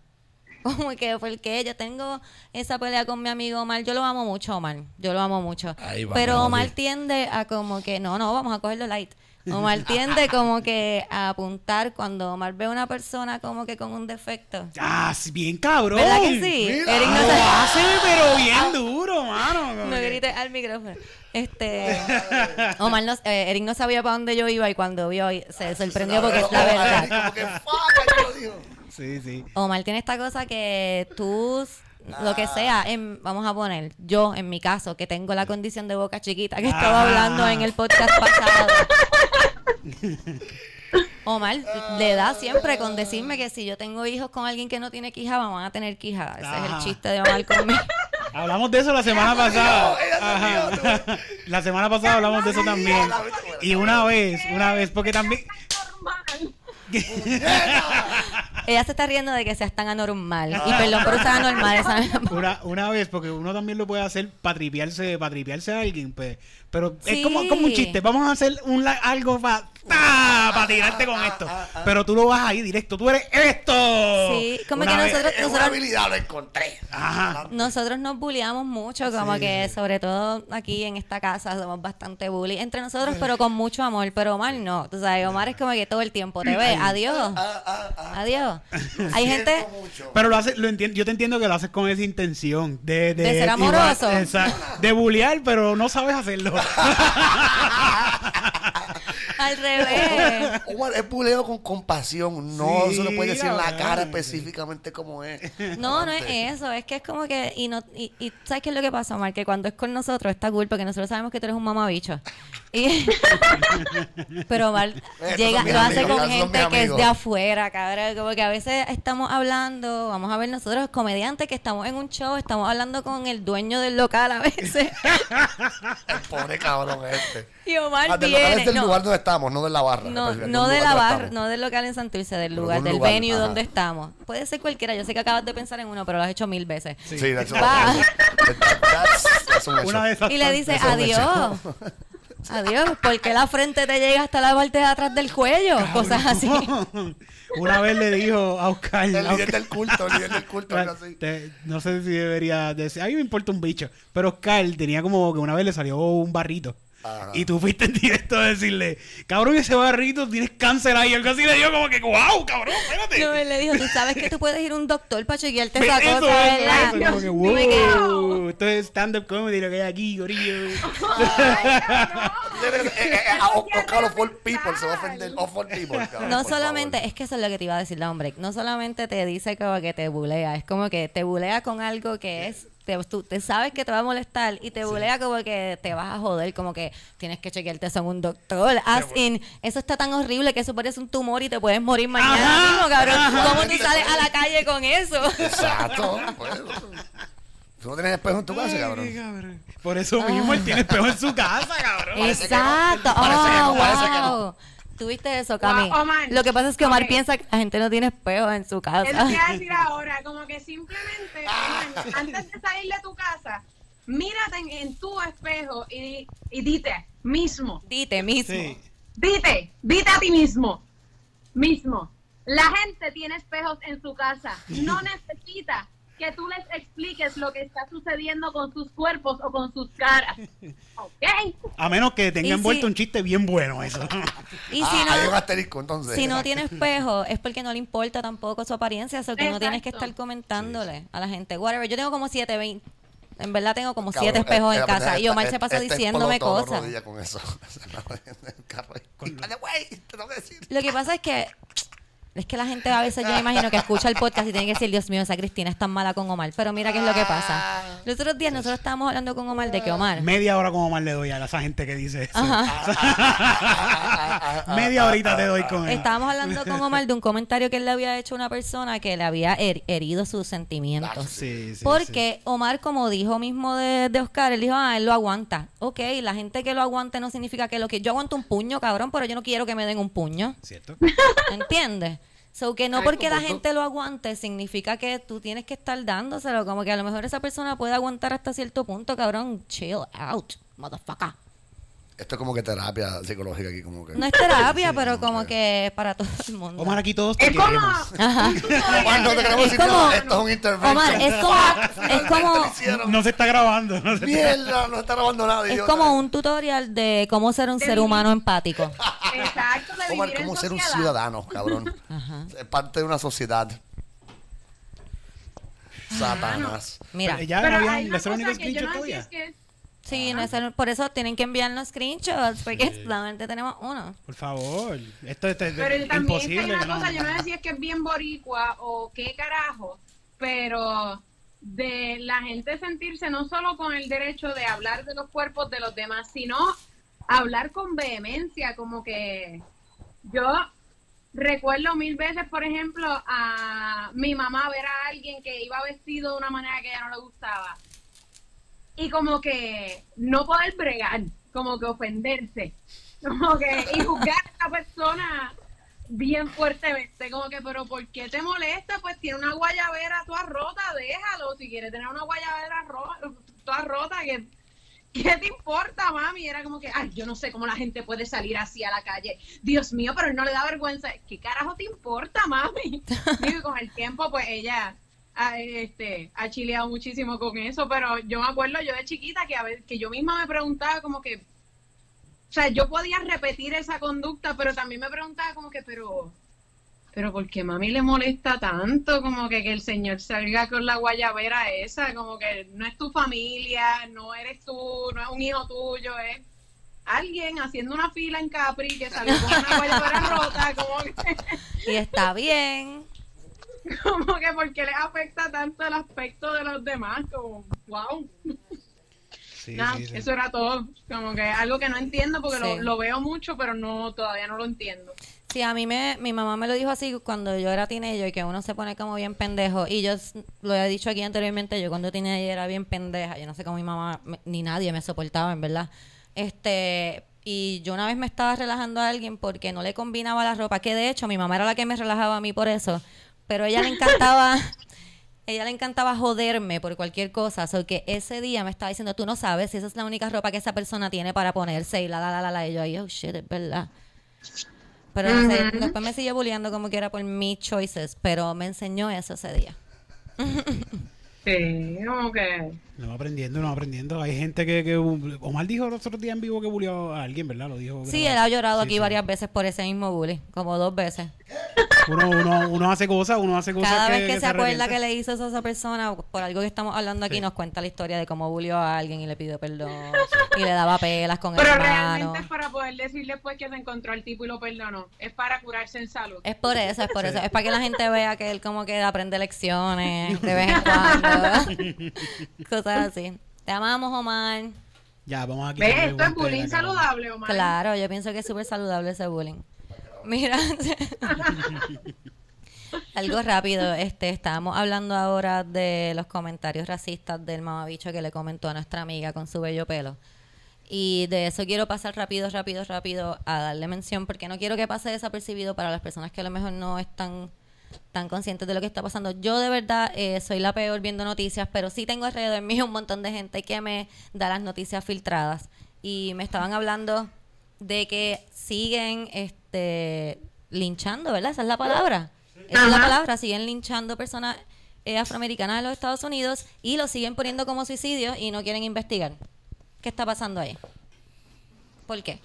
Como que porque yo tengo esa pelea con mi amigo Omar, yo lo amo mucho, Omar, yo lo amo mucho. Ahí va, Pero Omar tiende a como que, no, no, vamos a cogerlo light. Omar tiende como que a apuntar cuando Omar ve a una persona como que con un defecto. Ah, sí, bien cabrón. ¿Verdad que sí? mira. Eric no Lo hace, pero bien duro, mano. No que- grites al micrófono. Este, Omar no, eh, Eric no sabía para dónde yo iba y cuando vio se sorprendió porque es la verdad. Como que fuck, yo lo digo. Sí, sí. Omar tiene esta cosa que tú, lo que sea, en- vamos a poner, yo en mi caso, que tengo la condición de boca chiquita, que estaba Ah. hablando en el podcast pasado. Omar le da siempre con decirme que si yo tengo hijos con alguien que no tiene quija, van a tener quija. Ese es el chiste de Omar conmigo. Hablamos de eso la semana pasada. Ajá. La semana pasada hablamos de eso también. Y una vez, una vez, porque también. Ella se está riendo de que seas tan anormal. Y perdón por usar anormal. esa- Una, una vez, porque uno también lo puede hacer para tripearse, para tripearse a alguien, pues. Pero es como, como un chiste. Vamos a hacer un, la- algo para para tirarte con esto. Pero tú lo vas ahí directo. Tú eres esto. Sí, como Una que nosotros- Es una habilidad, lo encontré. Ajá. Nosotros nos bulliamos mucho, como Sí. que sobre todo aquí en esta casa somos bastante bully entre nosotros, pero con mucho amor. Pero Omar no, tú sabes, Omar es como que todo el tiempo te ve, adiós, Ah, ah, ah. adiós. Hay gente, mucho. Pero lo hace, lo entiendo, yo te entiendo que lo haces con esa intención de, De ser amoroso. exacto, de bullear, pero no sabes hacerlo. al revés. Omar, es buleo con compasión. No Sí, se lo puede decir en la cara específicamente como es. No, no es eso, es que es como que, y no, y, y ¿sabes qué es lo que pasa, Omar? Que cuando es con nosotros está cool, porque nosotros sabemos que tú eres un mamabicho. Y, pero Omar llega, lo hace amigos, con gente que es de afuera, cabrón. Como que a veces estamos hablando, vamos a ver nosotros comediantes que estamos en un show, estamos hablando con el dueño del local a veces. El pobre cabrón este. y Omar Ah, del local viene. es del no, lugar donde estamos, no de la barra. no, Del no de la barra, no del local en Santurce, del lugar, de del lugar, venue ajá. donde estamos. Puede ser cualquiera, yo sé que acabas de pensar en uno, pero lo has hecho mil veces. Sí, de hecho. Va. That's, that's un hecho. Una de esas Y le dice, hecho. Adiós. Adiós, porque la frente te llega hasta la parte de atrás del cuello, cosas así. Una vez le dijo a Oscar, El líder Oscar- del culto, el líder del culto. algo así. Te- no sé si debería decir, a mí me importa un bicho, pero Oscar tenía como que una vez le salió un barrito. Ajá. Y tú fuiste en directo a decirle, cabrón, ese barrito tienes cáncer ahí. Algo así le dio como que, wow, cabrón, espérate. No, él le dijo, tú sabes que tú puedes ir a un doctor para chequearte Eso, esa eso, cosa, eso, ¿verdad? como que, wow, esto es stand-up comedy lo que hay aquí, gorillo. Eh, eh, eh, a- o- Oscar of all people se va a ofender. Of all people, cabrón, No por solamente, favor. es que eso es lo que te iba a decir la hombre, no solamente te dice como que te bulea, es como que te bulea con algo que es, te, tú te sabes que te va a molestar y te bulea como que te vas a joder, como que tienes que chequearte eso en un doctor. As in, eso está tan horrible que eso parece un tumor y te puedes morir mañana Ajá, mismo, cabrón. ajá. ¿Cómo tú sales a la calle con eso? Exacto. pues, Tú no tienes espejo en tu casa, Ay, cabrón. cabrón. Por eso mismo él tiene espejo en su casa, cabrón. Parece que no, Exacto. parece que no, Oh, parece que no. wow. ¿Tuviste eso, Cami? Wow, Omar. Lo que pasa es que Omar Ok. piensa que la gente no tiene espejo en su casa. Es lo que iba a decir ahora, como que simplemente Omar, antes de salir de tu casa, mírate en, en tu espejo y, y dite mismo, Dite mismo. Sí. dite, dite a ti mismo, mismo. La gente tiene espejos en su casa, no necesita que tú les expliques lo que está sucediendo con sus cuerpos o con sus caras. ¿Ok? A menos que tenga Y envuelto si- un chiste bien bueno eso. Y Ah, si hay un no, asterisco, entonces. si no tiene espejo, es porque no le importa tampoco su apariencia, o sea, que no tienes que estar comentándole a la gente. Whatever. Yo tengo como siete, veinte. En verdad tengo como Cabrón, siete espejos eh, en casa. Y Omar esta- se pasa esta diciéndome cosas. con eso. Dale, te decir. Lo que pasa es que es que la gente a veces yo me imagino que escucha el podcast y tiene que decir, Dios mío, esa Cristina es tan mala con Omar. Pero mira qué es lo que pasa. Los otros días nosotros estábamos hablando con Omar de que Omar. Media hora como más le doy a esa gente que dice eso. Ah, ah, Media horita te doy con él. Estábamos hablando con Omar de un comentario que él le había hecho a una persona que le había her- herido sus sentimientos. Sí, sí, Porque Omar, como dijo mismo de, de Oscar, él dijo, ah, él lo aguanta. Ok, la gente que lo aguante no significa que lo que yo aguanto un puño, cabrón, pero yo no quiero que me den un puño. ¿Cierto? ¿Entiendes? So que no Ay, porque la gente lo aguante significa que tú tienes que estar dándoselo. Como que a lo mejor esa persona puede aguantar hasta cierto punto, cabrón. Chill out, motherfucker. Esto es como que terapia psicológica aquí, como que. No es terapia, pero como que para todo el mundo. Omar, aquí todos te Es como. queremos. Omar, no te queremos Es decir nada, como- Esto es un intervention. Omar, es como, es como, Hicieron. No se está grabando. No se está- Mierda, no está grabando nada. es idiota. como un tutorial de cómo ser un De ser vivir. humano empático. Exacto, de Omar, vivir en como ser un sociedad. ciudadano, cabrón. Es parte de una sociedad. Satanás. Mira, Pero ya Pero no hay habían, una ¿le hicieron cosa ni que yo screenshot no sé todavía? es que sí, no es- por eso tienen que enviarnos screenshots, porque solamente tenemos uno. Por favor. Esto es, es- Pero también imposible. hay una no- cosa, yo no sé si es que es bien boricua o qué carajo, pero de la gente sentirse no solo con el derecho de hablar de los cuerpos de los demás, sino hablar con vehemencia, como que yo recuerdo mil veces, por ejemplo, a mi mamá ver a alguien que iba vestido de una manera que a ella no le gustaba y como que no poder bregar, como que ofenderse, como que y juzgar a esa persona bien fuertemente, como que, pero ¿por qué te molesta? Pues tiene una guayabera toda rota, déjalo, si quiere tener una guayabera ro- toda rota, que ¿Qué te importa, mami? Era como que, ay, yo no sé cómo la gente puede salir así a la calle. Dios mío, pero él no le da vergüenza. ¿Qué carajo te importa, mami? Y con el tiempo, pues ella ha, este, ha chileado muchísimo con eso, pero yo me acuerdo yo de chiquita que a ver, que yo misma me preguntaba como que, o sea, yo podía repetir esa conducta, pero también me preguntaba como que, pero, pero ¿por qué mami le molesta tanto? Como que, que el señor salga con la guayabera esa, como que no es tu familia, no eres tú, no es un hijo tuyo, es alguien haciendo una fila en Capri que salió con una guayabera rota, como que, Y está bien. como que porque les afecta tanto el aspecto de los demás, como, wow. Sí, Nada, sí, sí. eso era todo. Como que algo que no entiendo porque Sí. lo, lo veo mucho, pero no todavía no lo entiendo. Sí, a mí me, mi mamá me lo dijo así cuando yo era teenager, y que uno se pone como bien pendejo. Y yo lo he dicho aquí anteriormente, yo cuando teenager era bien pendeja. Yo no sé cómo mi mamá, me- ni nadie me soportaba, en verdad. Este, y yo una vez me estaba relajando a alguien porque no le combinaba la ropa, que de hecho mi mamá era la que me relajaba a mí por eso. Pero a ella le encantaba, ella le encantaba joderme por cualquier cosa. So que ese día me estaba diciendo, tú no sabes si esa es la única ropa que esa persona tiene para ponerse y la, la, la, la, la. Y yo, ay, oh, shit, es verdad. Pero después me sigue bulleando como que era por mis choices, pero me enseñó eso ese día. Sí, como que. No va aprendiendo, no va aprendiendo. Hay gente que, que Omar dijo los otros días en vivo que bulió a alguien, ¿verdad? Lo dijo. Sí, grabado. él ha llorado Sí, aquí sí. varias veces por ese mismo bully, como dos veces. Uno, uno, uno hace cosas, uno hace cosas. Cada vez que, se acuerda que le hizo eso a esa persona, por algo que estamos hablando aquí, Sí. nos cuenta la historia de cómo bullió a alguien y le pidió perdón y le daba pelas con el Pero realmente es para poder decirle pues que se encontró el tipo y lo perdonó. Es para curarse en salud. Es por eso, es por eso. Es para que la gente vea que él como que aprende lecciones de vez en cuando. Cosas así. Te amamos, Omar. Ya, vamos a ¿Ves? Esto es bullying saludable, Omar. Claro, yo pienso que es súper saludable ese bullying. Mira, algo rápido, este, estábamos hablando ahora de los comentarios racistas del mamabicho que le comentó a nuestra amiga con su bello pelo. Y de eso quiero pasar rápido, rápido, rápido a darle mención porque no quiero que pase desapercibido para las personas que a lo mejor no están tan conscientes de lo que está pasando. Yo de verdad eh, soy la peor viendo noticias, pero sí tengo alrededor mío un montón de gente que me da las noticias filtradas. Y me estaban hablando de que siguen este linchando, ¿verdad? Esa es la palabra. Esa es la palabra. Siguen linchando personas eh, afroamericanas de los Estados Unidos y lo siguen poniendo como suicidio y no quieren investigar. ¿Qué está pasando ahí? ¿Por qué?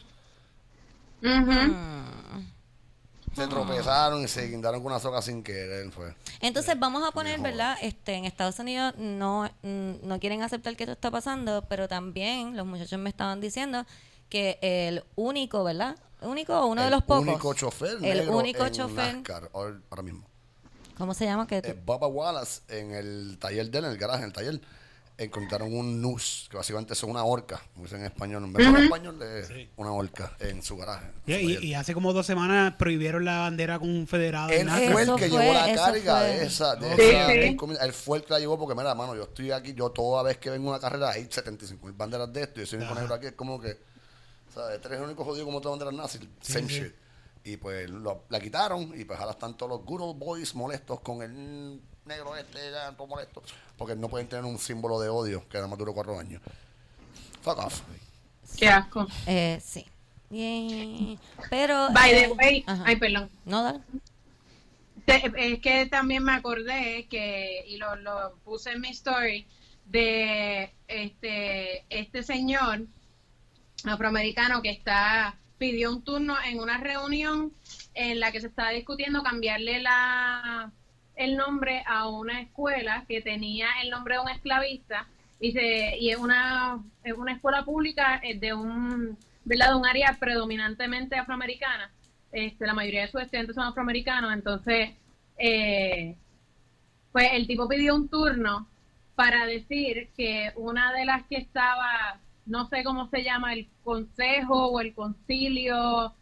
Ujú. Mm. Se tropezaron y se guindaron con una soga sin querer, fue. Entonces vamos a poner, ¿verdad? Este, en Estados Unidos no, mm, no quieren aceptar que esto está pasando, pero también los muchachos me estaban diciendo que el único, ¿verdad? Único o uno de El los pocos. único chofer El negro único en chofer. NASCAR, ahora mismo. ¿Cómo se llama? Que Eh, Bubba Wallace en el taller de él, en el garaje, en el taller. Encontraron un nus, que básicamente es una orca, como dicen en español, en vez de en español es Sí. una orca en su garaje. Y, en y- y hace como dos semanas prohibieron la bandera confederada. Él en fue el que fue, llevó la carga fue. de esa. De Sí, esa sí. encomienda. Él fue el que la llevó porque, mira, mano, yo estoy aquí, yo toda vez que vengo a una carrera hay 75 mil banderas de esto. Yo soy Ajá. negro aquí, es como que, ¿sabes? Este es el único jodido como todas banderas nazis. Same sí. shit. Y pues lo- la quitaron y pues ahora están todos los good old boys molestos con el negro este, ya, todo molesto. Porque no pueden tener un símbolo de odio que nada más duró cuatro años. Fuck off. Qué asco. Eh, sí. Bien. Pero. By eh, the way, ajá. ay, perdón. No, dale. Es que también me acordé que, y lo, lo puse en mi story, de este, este señor afroamericano que está pidió un turno en una reunión en la que se estaba discutiendo cambiarle la el nombre a una escuela que tenía el nombre de un esclavista y se y es una es una escuela pública eh, de un ¿verdad? área predominantemente afroamericana este la mayoría de sus estudiantes son afroamericanos entonces eh, pues el tipo pidió un turno para decir que una de las que estaba, no sé cómo se llama, el consejo o el concilio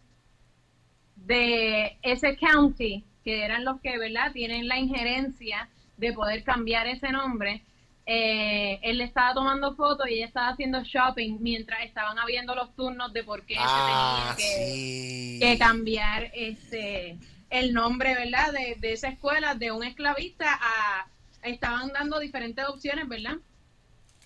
de ese county, que eran los que, ¿verdad?, tienen la injerencia de poder cambiar ese nombre. eh, él le estaba tomando fotos y ella estaba haciendo shopping mientras estaban habiendo los turnos de por qué Ah, se tenía que, sí. que cambiar este el nombre, ¿verdad? De, de esa escuela, de un esclavista a... Estaban dando diferentes opciones, ¿verdad?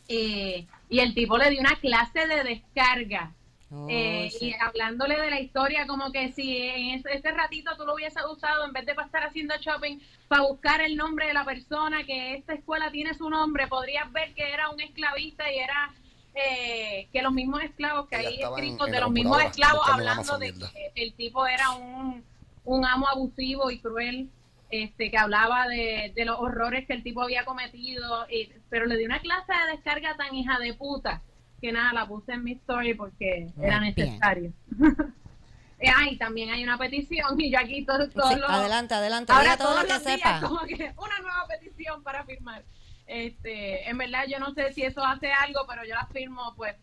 Eh, y el tipo le dio una clase de descarga. Oh, eh, sí. y hablándole de la historia, como que si en ese, ese ratito tú lo hubieses usado en vez de estar haciendo shopping para buscar el nombre de la persona que esta escuela tiene su nombre, podrías ver que era un esclavista y era eh, que los mismos esclavos que hay escritos de los mismos esclavos hablando de que el tipo era un, un amo abusivo y cruel este que hablaba de, de los horrores que el tipo había cometido y- pero le dio una clase de descarga tan hija de puta que nada la puse en mi story porque era Muy bien. necesario Eh, ah, y también hay una petición y yo aquí todo- todos Sí, los adelante, adelante. ahora todo lo que sepa. como que una nueva petición para firmar este en verdad yo no sé si eso hace algo pero yo la firmo pues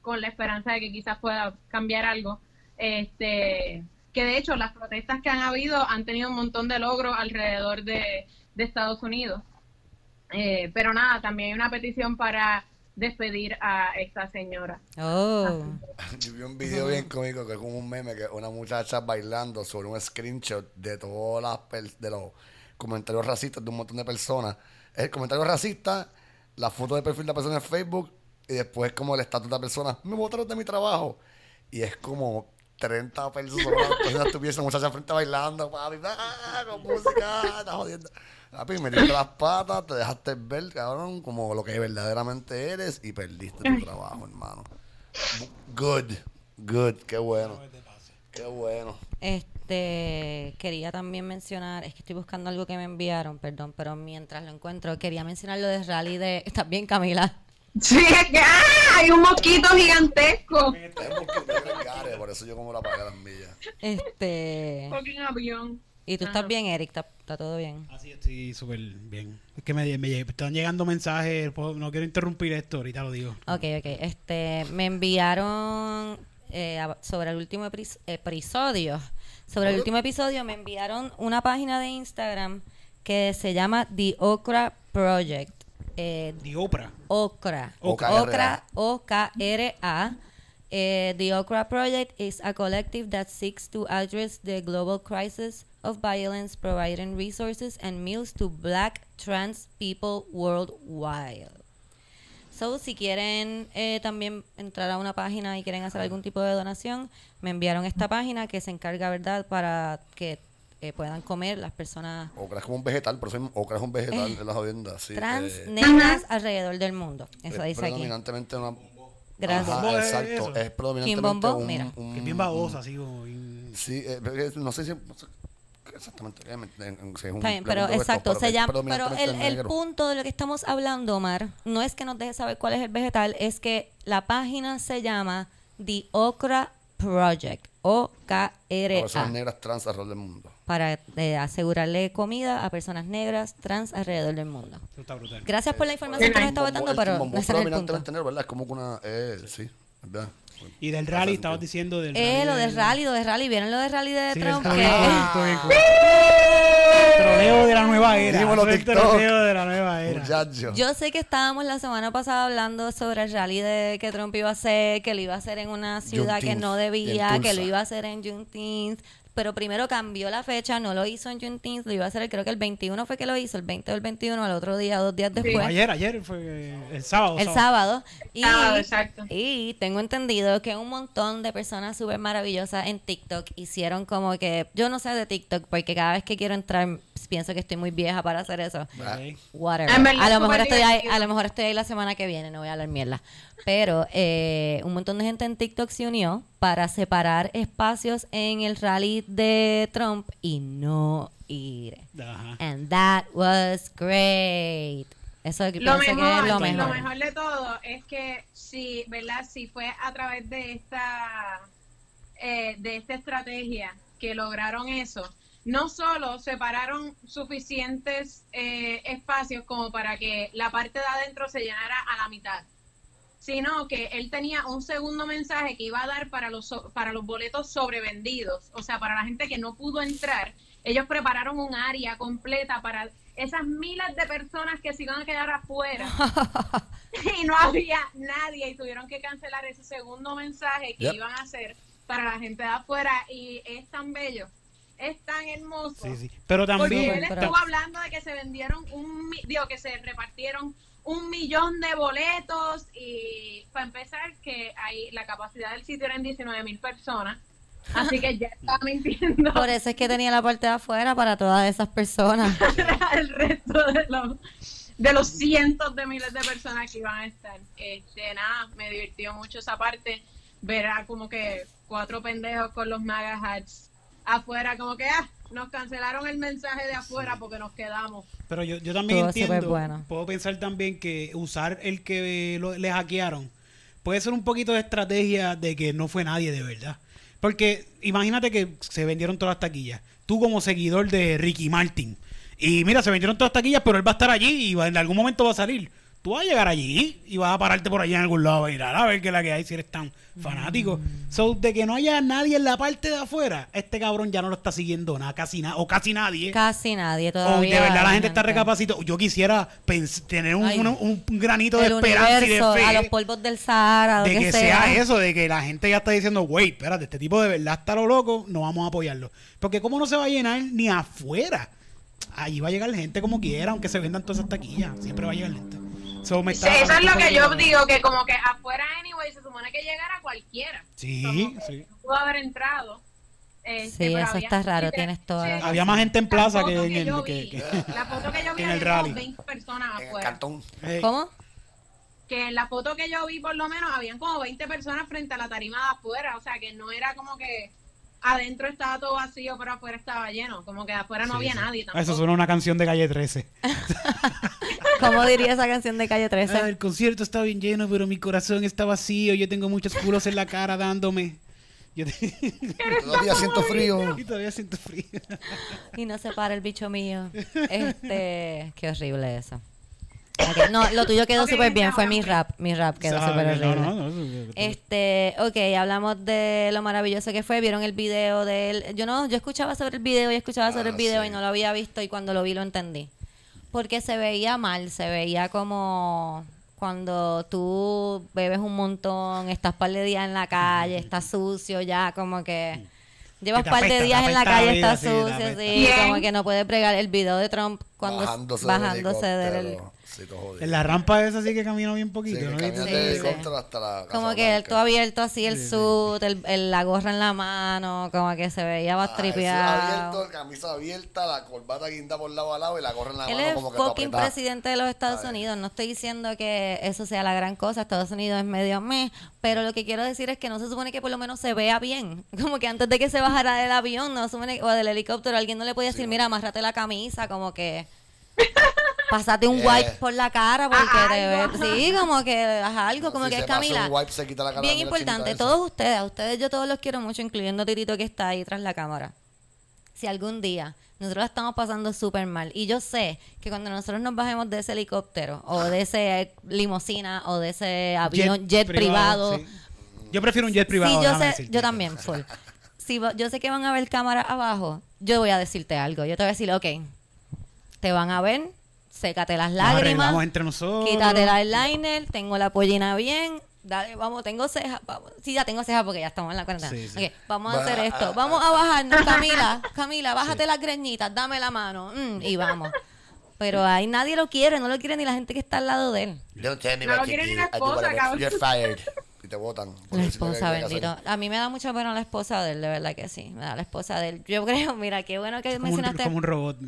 con la esperanza de que quizás pueda cambiar algo este que de hecho las protestas que han habido han tenido un montón de logros alrededor de, de Estados Unidos Eh, pero nada también hay una petición para despedir a esta señora Oh. Yo vi un video bien cómico que es como un meme que una muchacha bailando sobre un screenshot de todas las per- de los comentarios racistas de un montón de personas. Es el comentario racista, la foto de perfil de la persona en Facebook y después como el estatus de la persona, me botaron de mi trabajo. Y es como 30 personas, tuviesen esa muchacha frente bailando, papi, ah, con música, está jodiendo. Papi, metiste las patas, te dejaste ver, cabrón, como lo que verdaderamente eres y perdiste tu trabajo, hermano. Good, good, qué bueno. Qué bueno. Este, quería también mencionar, es que estoy buscando algo que me enviaron, perdón, pero mientras lo encuentro, quería mencionar lo de rally de... ¿Estás bien, Camila? Sí es que ¡ah! hay un mosquito gigantesco el gare, por eso yo como la pagué las millas. Este... avión ¿Y tú estás bien, Eric? ¿Está, está todo bien? Así estoy súper bien. Es que me, están llegando mensajes, puedo- no quiero interrumpir esto, ahorita lo digo. Ok, ok. Este, me enviaron eh, a- sobre el último episodio. Sobre el último episodio me enviaron una página de Instagram que se llama The Okra Project. Eh, The Oprah. Okra. O-K-R-A. Okra. Eh, the Okra Project is a collective that seeks to address the global crisis of violence, providing resources and meals to black trans people worldwide. So, si quieren eh, también entrar a una página y quieren hacer algún tipo de donación, me enviaron esta página que se encarga, ¿verdad?, para que eh, puedan comer las personas Ocra es como un vegetal, por eso Ocra es un vegetal en las jodiendas. Sí, trans eh, negras alrededor del mundo. Eso es dice aquí. predominantemente una. Gracias. Ajá, Bombo es exacto. eso. Es predominantemente un, mira. un- Que es bien babosa, así como... Sí, eh, es- no sé si. no sé exactamente. eh, es un pero exacto, pero se es llama, pero el, el punto de lo que estamos hablando, Omar, no es que nos deje saber cuál es el vegetal, es que la página se llama The Okra Project, Para personas O-K-R-A, negras trans alrededor del mundo. para eh, asegurarle comida a personas negras, trans alrededor del mundo. Eso está brutal. Gracias por la información que nos está dando, pero no es el dominante punto. tener, ¿verdad? Es como una... Eh, sí, ¿verdad? Y del rally, estabas diciendo del Eh, lo del- rally, lo del rally. ¿Vieron lo del rally de Sí, Trump? está Que- bien Troleo de la nueva era. Dímelo, el troleo de la nueva era. Muchacho. Yo sé que estábamos la semana pasada hablando sobre el rally de que Trump iba a hacer, que lo iba a hacer en una ciudad que no debía, que lo iba a hacer en Juneteenth. Pero primero cambió la fecha, no lo hizo en Juneteenth, lo iba a hacer, creo que el 21 fue que lo hizo, el 20 o el 21, al otro día, dos días después. Ayer, ayer fue el sábado. el sábado. Y, Sábado, exacto. y tengo entendido que un montón de personas súper maravillosas en TikTok hicieron como que, yo no sé de TikTok, porque cada vez que quiero entrar pienso que estoy muy vieja para hacer eso. Whatever. Verdad, A lo, mejor estoy ahí, a lo mejor estoy ahí la semana que viene, no voy a hablar mierda. Pero eh, un montón de gente en TikTok se unió para separar espacios en el rally de Trump y no ir. Ajá. And that was great. Eso Lo que mejor, es lo lo mejor. mejor de todo es que si, ¿verdad? Si fue a través de esta eh, de esta estrategia que lograron eso, no solo separaron suficientes eh, espacios como para que la parte de adentro se llenara a la mitad, sino que él tenía un segundo mensaje que iba a dar para los so- para los boletos sobrevendidos, o sea, para la gente que no pudo entrar. Ellos prepararon un área completa para esas miles de personas que se iban a quedar afuera y no había nadie y tuvieron que cancelar ese segundo mensaje que Yep. iban a hacer para la gente de afuera y es tan bello, es tan hermoso. Sí, sí. Pero Porque también. él estuvo hablando de que se vendieron un, digo, que se repartieron un millón de boletos y para empezar que ahí la capacidad del sitio eran 19 mil personas, así que ya estaba mintiendo Por eso es que tenía la parte de afuera para todas esas personas. el resto de los de los cientos de miles de personas que iban a estar. Este, nada, me divirtió mucho esa parte, ver a como que cuatro pendejos con los maga hats afuera, como que ah, nos cancelaron el mensaje de afuera porque nos quedamos. Pero yo, yo también entiendo. superbueno. Puedo pensar también que usar el que lo- le hackearon puede ser un poquito de estrategia de que no fue nadie de verdad. Porque imagínate que se vendieron todas las taquillas. Tú como seguidor de Ricky Martin. Y mira, se vendieron todas las taquillas, pero él va a estar allí y va- en algún momento va a salir. Tú vas a llegar allí y vas a pararte por allá en algún lado a mirar a ver qué es la que hay si eres tan fanático. So, de que no haya nadie en la parte de afuera, este cabrón ya no lo está siguiendo nada, casi nada, o casi nadie. Casi nadie O todavía. de verdad la gente está recapacitando. Yo quisiera tener un, Ay. un- un granito de esperanza y de a los fe polvos del Sahara, lo de que, que, sea. eso, de que la gente ya está diciendo, wait, espérate, este tipo de verdad está lo loco, no vamos a apoyarlo. Porque cómo no se va a llenar ni afuera. Allí va a llegar gente como quiera, aunque se vendan todas esas taquillas. Siempre va a llegar gente. So, me Sí, está- eso es lo que yo digo, que como que afuera anyway se supone que llegara cualquiera. Sí, sí. no pudo haber entrado. Este, Sí, eso había- está raro, tienes toda la sí, Había más gente en la plaza que en el- que- que- La foto que yo vi en el rally. 20 personas En el afuera. cartón. Hey, ¿Cómo? que en la foto que yo vi por lo menos habían como 20 personas frente a la tarima de afuera, o sea que no era como que adentro estaba todo vacío, pero afuera estaba lleno, como que afuera no sí, había sí. nadie Ah, tampoco. Eso suena una canción de Calle 13. ¿Cómo diría esa canción de Calle 13? Ah, el concierto está bien lleno, pero mi corazón está vacío. Yo tengo muchos culos en la cara dándome. Yo te- Todavía siento frío. y todavía siento frío. Y no se para el bicho mío. Este, qué horrible eso. No, lo tuyo quedó Ok, súper bien, fue mi rap, mi rap quedó súper no, horrible. no, Este, ok, hablamos de lo maravilloso que fue, vieron el video de él. Yo no, yo escuchaba sobre el video y escuchaba sobre el Ah, video sí. y no lo había visto y cuando lo vi lo entendí. Porque se veía mal, se veía como cuando tú bebes un montón, estás par de días en la calle, estás sucio ya, como que llevas te par de días en la calle, te sucio, sí, como que no puedes bregar el video de Trump cuando bajándose, bajándose del. Sí, todo jodido. En la rampa esa sí que caminó bien Sí, poquito, que ¿no? Sí, de sí. helicóptero hasta la Casa Como que él todo abierto así, el suit, el, el- la gorra en la mano, como que se veía Ah, más ese tripeado. abierto, camisa abierta, la corbata guinda por lado a lado y la gorra en la Él mano es como que fucking presidente de los Estados. Unidos. No estoy diciendo que eso sea la gran cosa. Estados Unidos es medio mes. Pero lo que quiero decir es que no se supone que por lo menos se vea bien. Como que antes de que se bajara del avión no se supone- o del helicóptero, alguien no le podía decir, mira, amárrate la camisa, como que. Pásate un Eh. wipe por la cara porque Ah, te ve- Sí, como que haz algo, como Si que se es Camila. un wipe, se quita la cara Bien importante, todos ustedes, a ustedes yo todos los quiero mucho, incluyendo a Titito que está ahí tras la cámara. si algún día nosotros la estamos pasando súper mal y yo sé que cuando nosotros nos bajemos de ese helicóptero o de ese limusina o de ese avión jet, privado, sí. Yo prefiero un jet privado. Sí, yo sé, decirte. yo también, full. Si yo sé que van a ver cámaras abajo, yo voy a decirte algo. Yo te voy a decir, ok, te van a ver, sécate las lágrimas, entre nosotros. quítate el eyeliner, tengo la pollina bien, dale, vamos, tengo cejas, vamos. Sí, ya tengo cejas porque ya estamos en la cuarentena. Sí, sí. Ok, vamos a Va- hacer esto, vamos a bajarnos, Camila, Camila, bájate las greñitas, dame la mano, mm, y vamos. Pero ahí nadie lo quiere, no lo quiere ni la gente que está al lado de él. Don't tell me No lo quiere ni la esposa, cabrón. You're fired. Te votan. La esposa, bendito. A mí me da mucha pena la esposa de él, de verdad que sí. Me da la esposa de él. Yo creo, mira, qué bueno que Como un, mencionaste. como un robot.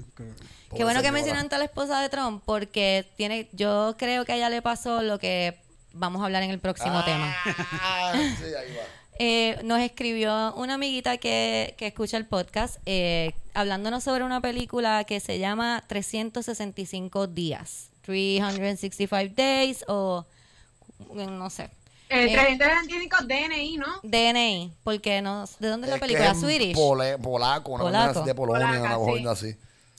Qué bueno que mencionaste a la esposa de Trump, porque tiene, yo creo que a ella le pasó lo que vamos a hablar en el próximo tema. Ah, sí, ahí va. Eh, nos escribió una amiguita que, que escucha el podcast eh, hablándonos sobre una película que se llama 365 días, 365 days o no sé. Eh, Eh, 325 DNI, ¿no? DNI, porque no, ¿de dónde es la película? es Swedish. pole- polaco, una Polaco. así de Polonia, Polaca, una sí. vaina así.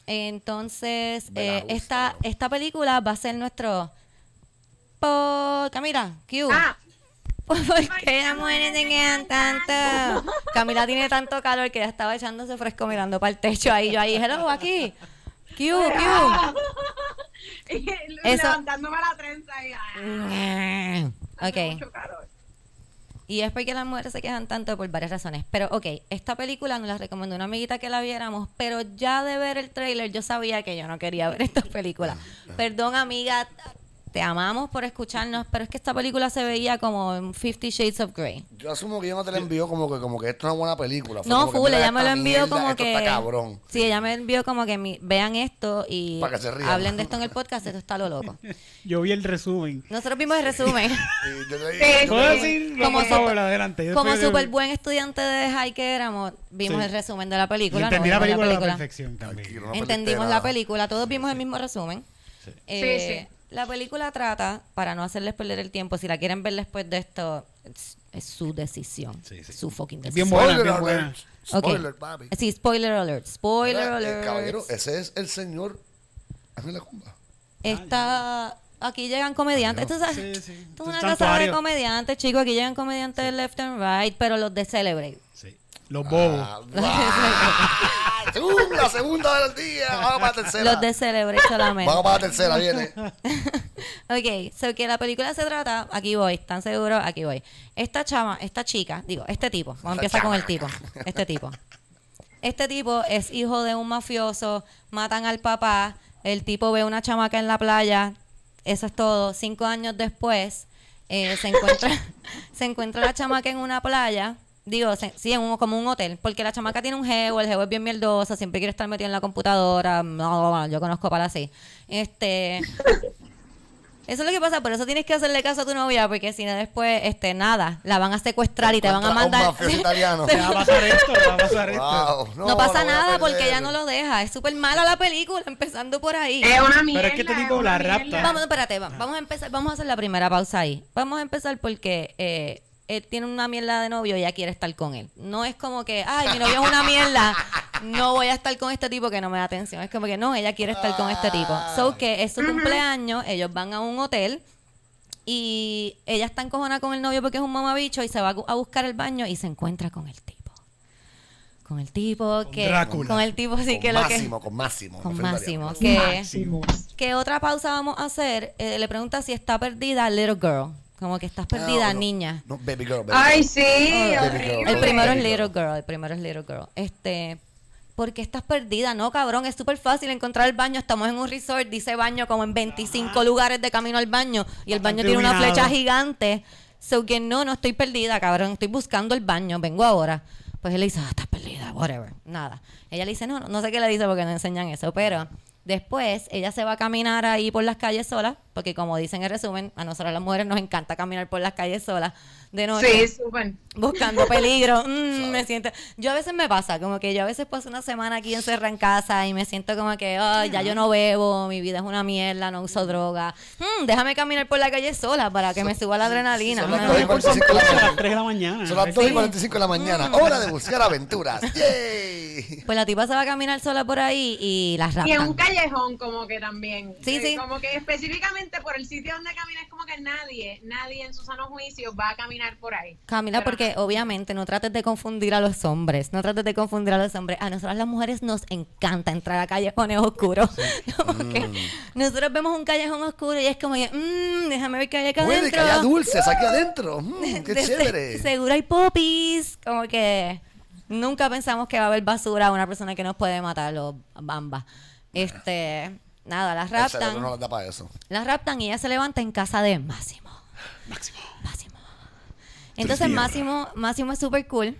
Entonces, eh, gusta, esta, esta película va a ser nuestro... Por... Camila, Q. Ah, ¿Por qué las mujeres se quedan tanto? Camila tiene tanto calor que ya estaba echándose fresco mirando para el techo ahí. Yo ahí, hello, aquí. Q, Q. Eso- levantándome la trenza y ah, hace Ok. mucho calor. Y es porque las mujeres se quejan tanto por varias razones. Pero, ok, esta película nos la recomendó una amiguita que la viéramos, pero ya de ver el tráiler yo sabía que yo no quería ver esta película. Perdón, amiga, te amamos por escucharnos, pero es que esta película se veía como en Fifty Shades of Grey. Yo asumo que ella no te la envió como que, como que esto es una buena película. Fue No, full, ella me lo envió mierda, como esto que... está cabrón. Sí, ella me envió como que mi- vean esto y Para que se rían. hablen de esto en el podcast, esto está lo loco. Yo vi el resumen. Nosotros vimos el resumen. Como super- adelante. Como súper buen estudiante de high que éramos, vimos Sí. el resumen de la película. Entendí no la película a la perfección también. Entendimos la película, todos vimos el mismo resumen. Eh, Sí, sí. La película trata, para no hacerles perder el tiempo, si la quieren ver después de esto, es, es su decisión. Sí, sí. Su fucking decisión. bien buena, Spoiler bien buena. alert. Spoiler, papi. Sí, spoiler alert. Spoiler Mira, eh, alert. caballero, ese es el señor Ángel Cumba. Está. Aquí llegan comediantes. Esto es, Sí, sí. esto es Un una casa de comediantes, chicos. Aquí llegan comediantes de left and right, pero los de Celebrate. Sí. Los bobos. Ah. Según la segunda del día. Vamos para la tercera. Los de Celebrate solamente. Vamos para la tercera, viene. ok, so que la película se trata, aquí voy, ¿están seguros? Aquí voy. Esta chama, esta chica, digo, este tipo, vamos a empezar con el tipo, este tipo. Este tipo es hijo de un mafioso, matan al papá, el tipo ve una chamaca en la playa, eso es todo. Cinco años después, eh, se encuentra se encuentra la chamaca en una playa, digo, se- sí, en un, como un hotel, porque la chamaca tiene un geo, el geo es bien mierdosa, siempre quiere estar metido en la computadora, no, bueno, yo conozco para así. Este... Eso es lo que pasa, por eso tienes que hacerle caso a tu novia, porque si no después, este, nada, la van a secuestrar y te van a mandar... un mafioso italiano. Te va a pasar esto, te va a pasar esto. Wow. No, pasa nada porque ella no lo deja. Es súper mala la película, empezando por ahí. Es una mierda. Pero es que este tipo la rapta. Vamos, espérate, va- vamos a empezar, vamos a hacer la primera pausa ahí. Vamos a empezar porque eh, él tiene una mierda de novio y ella quiere estar con él. No es como que, ay, mi novio es una mierda, no voy a estar con este tipo que no me da atención. Es como que no, ella quiere estar con este tipo. So que es su cumpleaños, ellos van a un hotel y ella está encojona con el novio porque es un mamabicho y se va a buscar el baño y se encuentra con el tipo. Con el tipo Con que... Drácula. Con el tipo sí con que lo que... Máximo, con Máximo. Con Frente al Máximo. Que, ¿Qué otra pausa vamos a hacer? Eh, le pregunta si está perdida Little Girl. Como que estás perdida, Ah, no, niña. No, baby girl, baby Ay, girl. sí, Baby girl. El primero es Little girl. Girl. El primero es Little Girl. Este. ¿Por qué estás perdida? No, cabrón, es súper fácil encontrar el baño. Estamos en un resort, dice baño como en 25 lugares de camino al baño. Y el baño tiene una flecha gigante. So que no, no estoy perdida, cabrón. Estoy buscando el baño. Vengo ahora. Pues él le dice, ah, estás perdida, whatever. Nada. Ella le dice, no, no, no sé qué le dice porque no enseñan eso. Pero después ella se va a caminar ahí por las calles sola. Porque como dicen en resumen, a nosotras las mujeres nos encanta caminar por las calles solas de noche Sí, súper. buscando peligro. Mm, me siento. Yo a veces me pasa, como que yo a veces paso una semana aquí encerrada en casa y me siento como que, ay, ya yo no bebo, mi vida es una mierda, no uso droga. Mm, déjame caminar por la calle sola para que me suba la adrenalina. son las dos y me- 45 de la mañana. 3 de la mañana. Son las 2 y Sí. 45 de la mañana. Hora de buscar aventuras. ¡Yay! Pues la tipa se va a caminar sola por ahí y las Y en un raptan. callejón como que también. Sí, Eh, sí. Como que específicamente por el sitio donde camina es como que nadie, nadie en su sano juicio va a caminar por ahí. Camila, Pero porque obviamente no trates de confundir a los hombres, no trates de confundir a los hombres. A nosotras las mujeres nos encanta entrar a callejones oscuros. Como que nosotros vemos un callejón oscuro y es como que, mmm, déjame ver qué hay acá Puede que adentro. haya dulces aquí adentro. Mm, ¡Qué De- chévere! Seguro hay popis. Como que nunca pensamos que va a haber basura a una persona que nos puede matar o bamba. Este, nada, las raptan. no nos da para eso. Las raptan y ella se levanta en casa de Máximo. Máximo. Máximo. Entonces Máximo, Máximo es súper cool.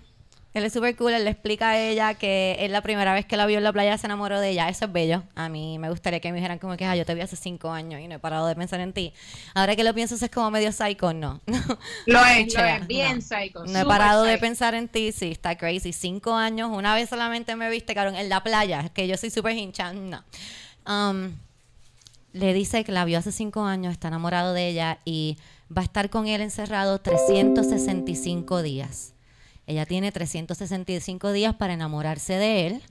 Él es súper cool, él le explica a ella que es la primera vez que la vio en la playa se enamoró de ella. Eso es bello. A mí me gustaría que me dijeran como que, ah, yo te vi hace cinco años y no he parado de pensar en ti. Ahora que lo pienso, es como medio psycho, no. Lo es, lo es, bien no. psycho. No he parado de pensar en ti, sí, está crazy. Cinco años, una vez solamente me viste, cabrón, en la playa, que yo soy súper hincha, no. Um, le dice que la vio hace cinco años, está enamorado de ella y va a estar con él encerrado 365 días. Ella tiene 365 días para enamorarse de él.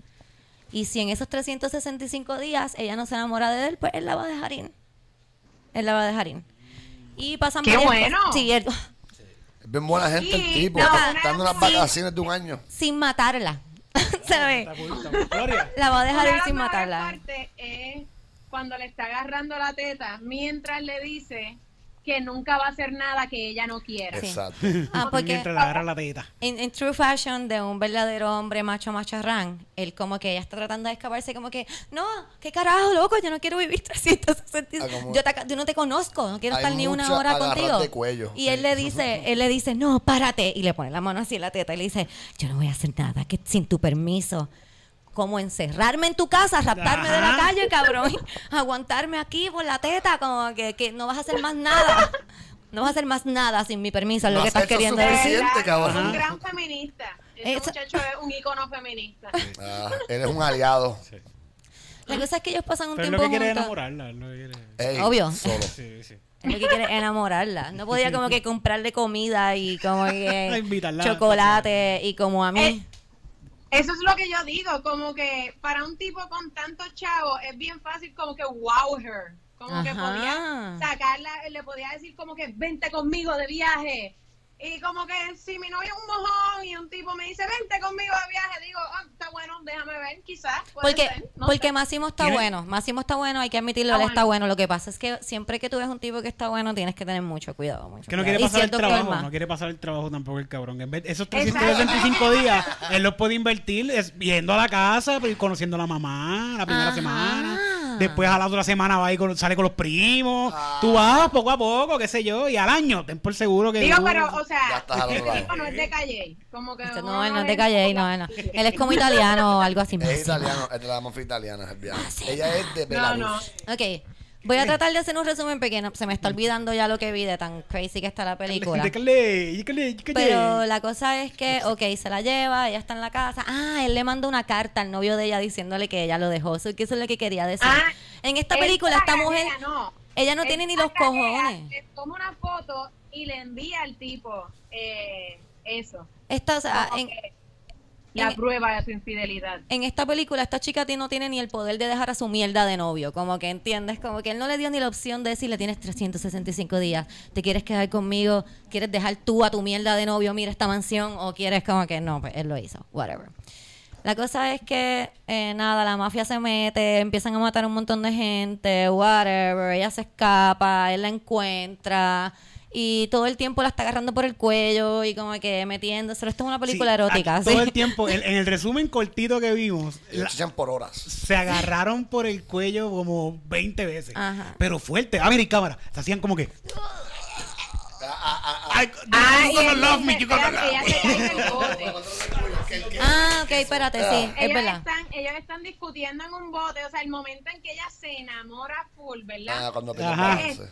Y si en esos 365 días ella no se enamora de él, pues él la va a dejar ir. Él la va a dejar ir. Y pasan ¡Qué bueno! Sí, él- Es bien buena gente el Sí, tipo. no, está una- dando unas sí. vacaciones de un año. sin matarla. ¿Sabes? La va a dejar ir sin matarla. partes es cuando le está agarrando la teta mientras le dice que nunca va a hacer nada que ella no quiera. Sí. Exacto. Ah, porque Mientras agarra la teta. en, en true fashion de un verdadero hombre macho macharrán, él como que ella está tratando de escaparse como que, no, qué carajo, loco, yo no quiero vivir 360. Ah, yo, te yo no te conozco, no quiero Hay estar ni una hora contigo. de cuello. Y él le dice, él le dice, no, párate. Y le pone la mano así en la teta y le dice, yo no voy a hacer nada que sin tu permiso. Como encerrarme en tu casa, raptarme de la calle, cabrón. Aguantarme aquí por la teta, como que, que no vas a hacer más nada. No vas a hacer más nada sin mi permiso, es lo No que estás queriendo decir. Es un gran feminista. Ese Esa- muchacho es un ícono feminista. Ah, eres un aliado. La cosa es que ellos pasan un Pero tiempo lo que quiere juntos. enamorarla. lo que quiere- Ey, Obvio. Solo. Sí, sí. Es lo que quiere enamorarla. No podía como que comprarle comida y como que chocolate y como a mí. Eso es lo que yo digo, como que para un tipo con tantos chavos es bien fácil como que wow her. Como que podía sacarla, le podía decir como que vente conmigo de viaje. Y como que si mi novio es un mojón y un tipo me dice vente conmigo de viaje, digo, ah, está bueno, déjame ver, quizás. Porque, ser, no porque sé. Máximo está Tiene- bueno. Máximo está bueno, hay que admitirlo, Está él está bueno. Lo que pasa es que siempre que tú ves un tipo que está bueno, tienes que tener mucho cuidado. Mucho Que no cuidado. quiere Y pasar el cierto trabajo, forma. no quiere pasar el trabajo tampoco el cabrón. En vez- esos Exacto. 365 días, él los puede invertir es, yendo a la casa, pues, conociendo a la mamá la primera Ajá. semana. Después a la otra semana va y con- sale con los primos. Ah. Tú vas poco a poco, qué sé yo, y al año, ten por seguro que. Digo, tú- pero, o sea, este no es de calle. Como que Este, no, él no es de calle, no, no. Él es como italiano o algo así. Es italiano, es de la mafia italiana, es el viaje. Ella es de No, Belarus. no. Ok, voy a tratar de hacer un resumen pequeño. Se me está olvidando ya lo que vi de tan crazy que está la película. Pero la cosa es que, ok, se la lleva, ella está en la casa. Ah, él le manda una carta al novio de ella diciéndole que ella lo dejó. Eso, que eso es lo que quería decir. Ah, en esta película, la esta mujer, no. ella no tiene ni los cojones. le toma una foto y le envía al tipo eh, eso. Esta, o sea, en, que la en- prueba de su infidelidad. en esta película, esta chica no tiene ni el poder de dejar a su mierda de novio. Como que entiendes, como que él no le dio ni la opción de decirle tienes 365 días, te quieres quedar conmigo, quieres dejar tú a tu mierda de novio, mira esta mansión, o quieres como que no, pues él lo hizo, whatever. La cosa es que, eh, nada, la mafia se mete, empiezan a matar a un montón de gente, whatever, ella se escapa, él la encuentra. Y todo el tiempo la está agarrando por el cuello y como que metiéndose. Esto es una película Sí, erótica. aquí ¿sí? Todo el tiempo, en, en el resumen cortito que vimos, la- por horas. se agarraron por el cuello como 20 veces. Ajá. Pero fuerte. Ah, mira, y cámara. Se hacían como que. Ah, ah, ah, Ah, espérate, ah. Ah, ok, espérate, sí, es ellos verdad. están, ellos están discutiendo en un bote, o sea, el momento en que ella se enamora full, Ah, ¿verdad? cuando Ajá. balance.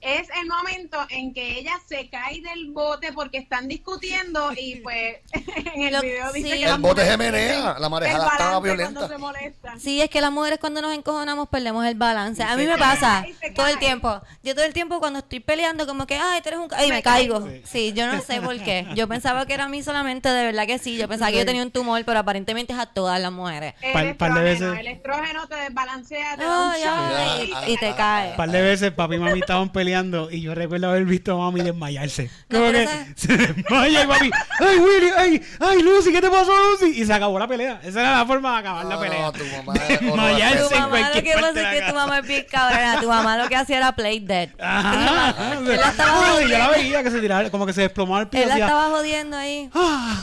Es el momento en que ella se cae del bote porque están discutiendo y pues en el Lo- video dice sí. que El bote se mujeres menea, pierden la marejada estaba violenta. Se. Sí, es que las mujeres cuando nos encojonamos perdemos el balance. A mí me cae. pasa todo el tiempo. Yo todo el tiempo cuando estoy peleando como que, ay, tú eres un... ca-", Ay, me Me caigo. caigo. Sí, yo no sé por qué. Yo pensaba que era a mí solamente, de verdad que sí. Yo pensaba que yo tenía un tumor, pero aparentemente es a todas las mujeres. El, Par- par de estrógeno, veces. el estrógeno te desbalancea, te Ay, y te cae. Un par de veces papi y mami estaban peleando y yo recuerdo haber visto a mami desmayarse. No, Como que esa- se desmaya y papi, ay Willy, ay, ay Lucy, ¿qué te pasó Lucy? Y se acabó la pelea. Esa era la forma de acabar la No, pelea. no, tu mamá Desmayarse Tu en mamá lo cualquier que pasa de la es que tu mamá es bien cabrona. Tu mamá lo que hacía era play dead. Ajá. Él la estaba yo la veía que se tiraba, como que se desplomaba el pie. Él la estaba jodiendo ahí. "Ah".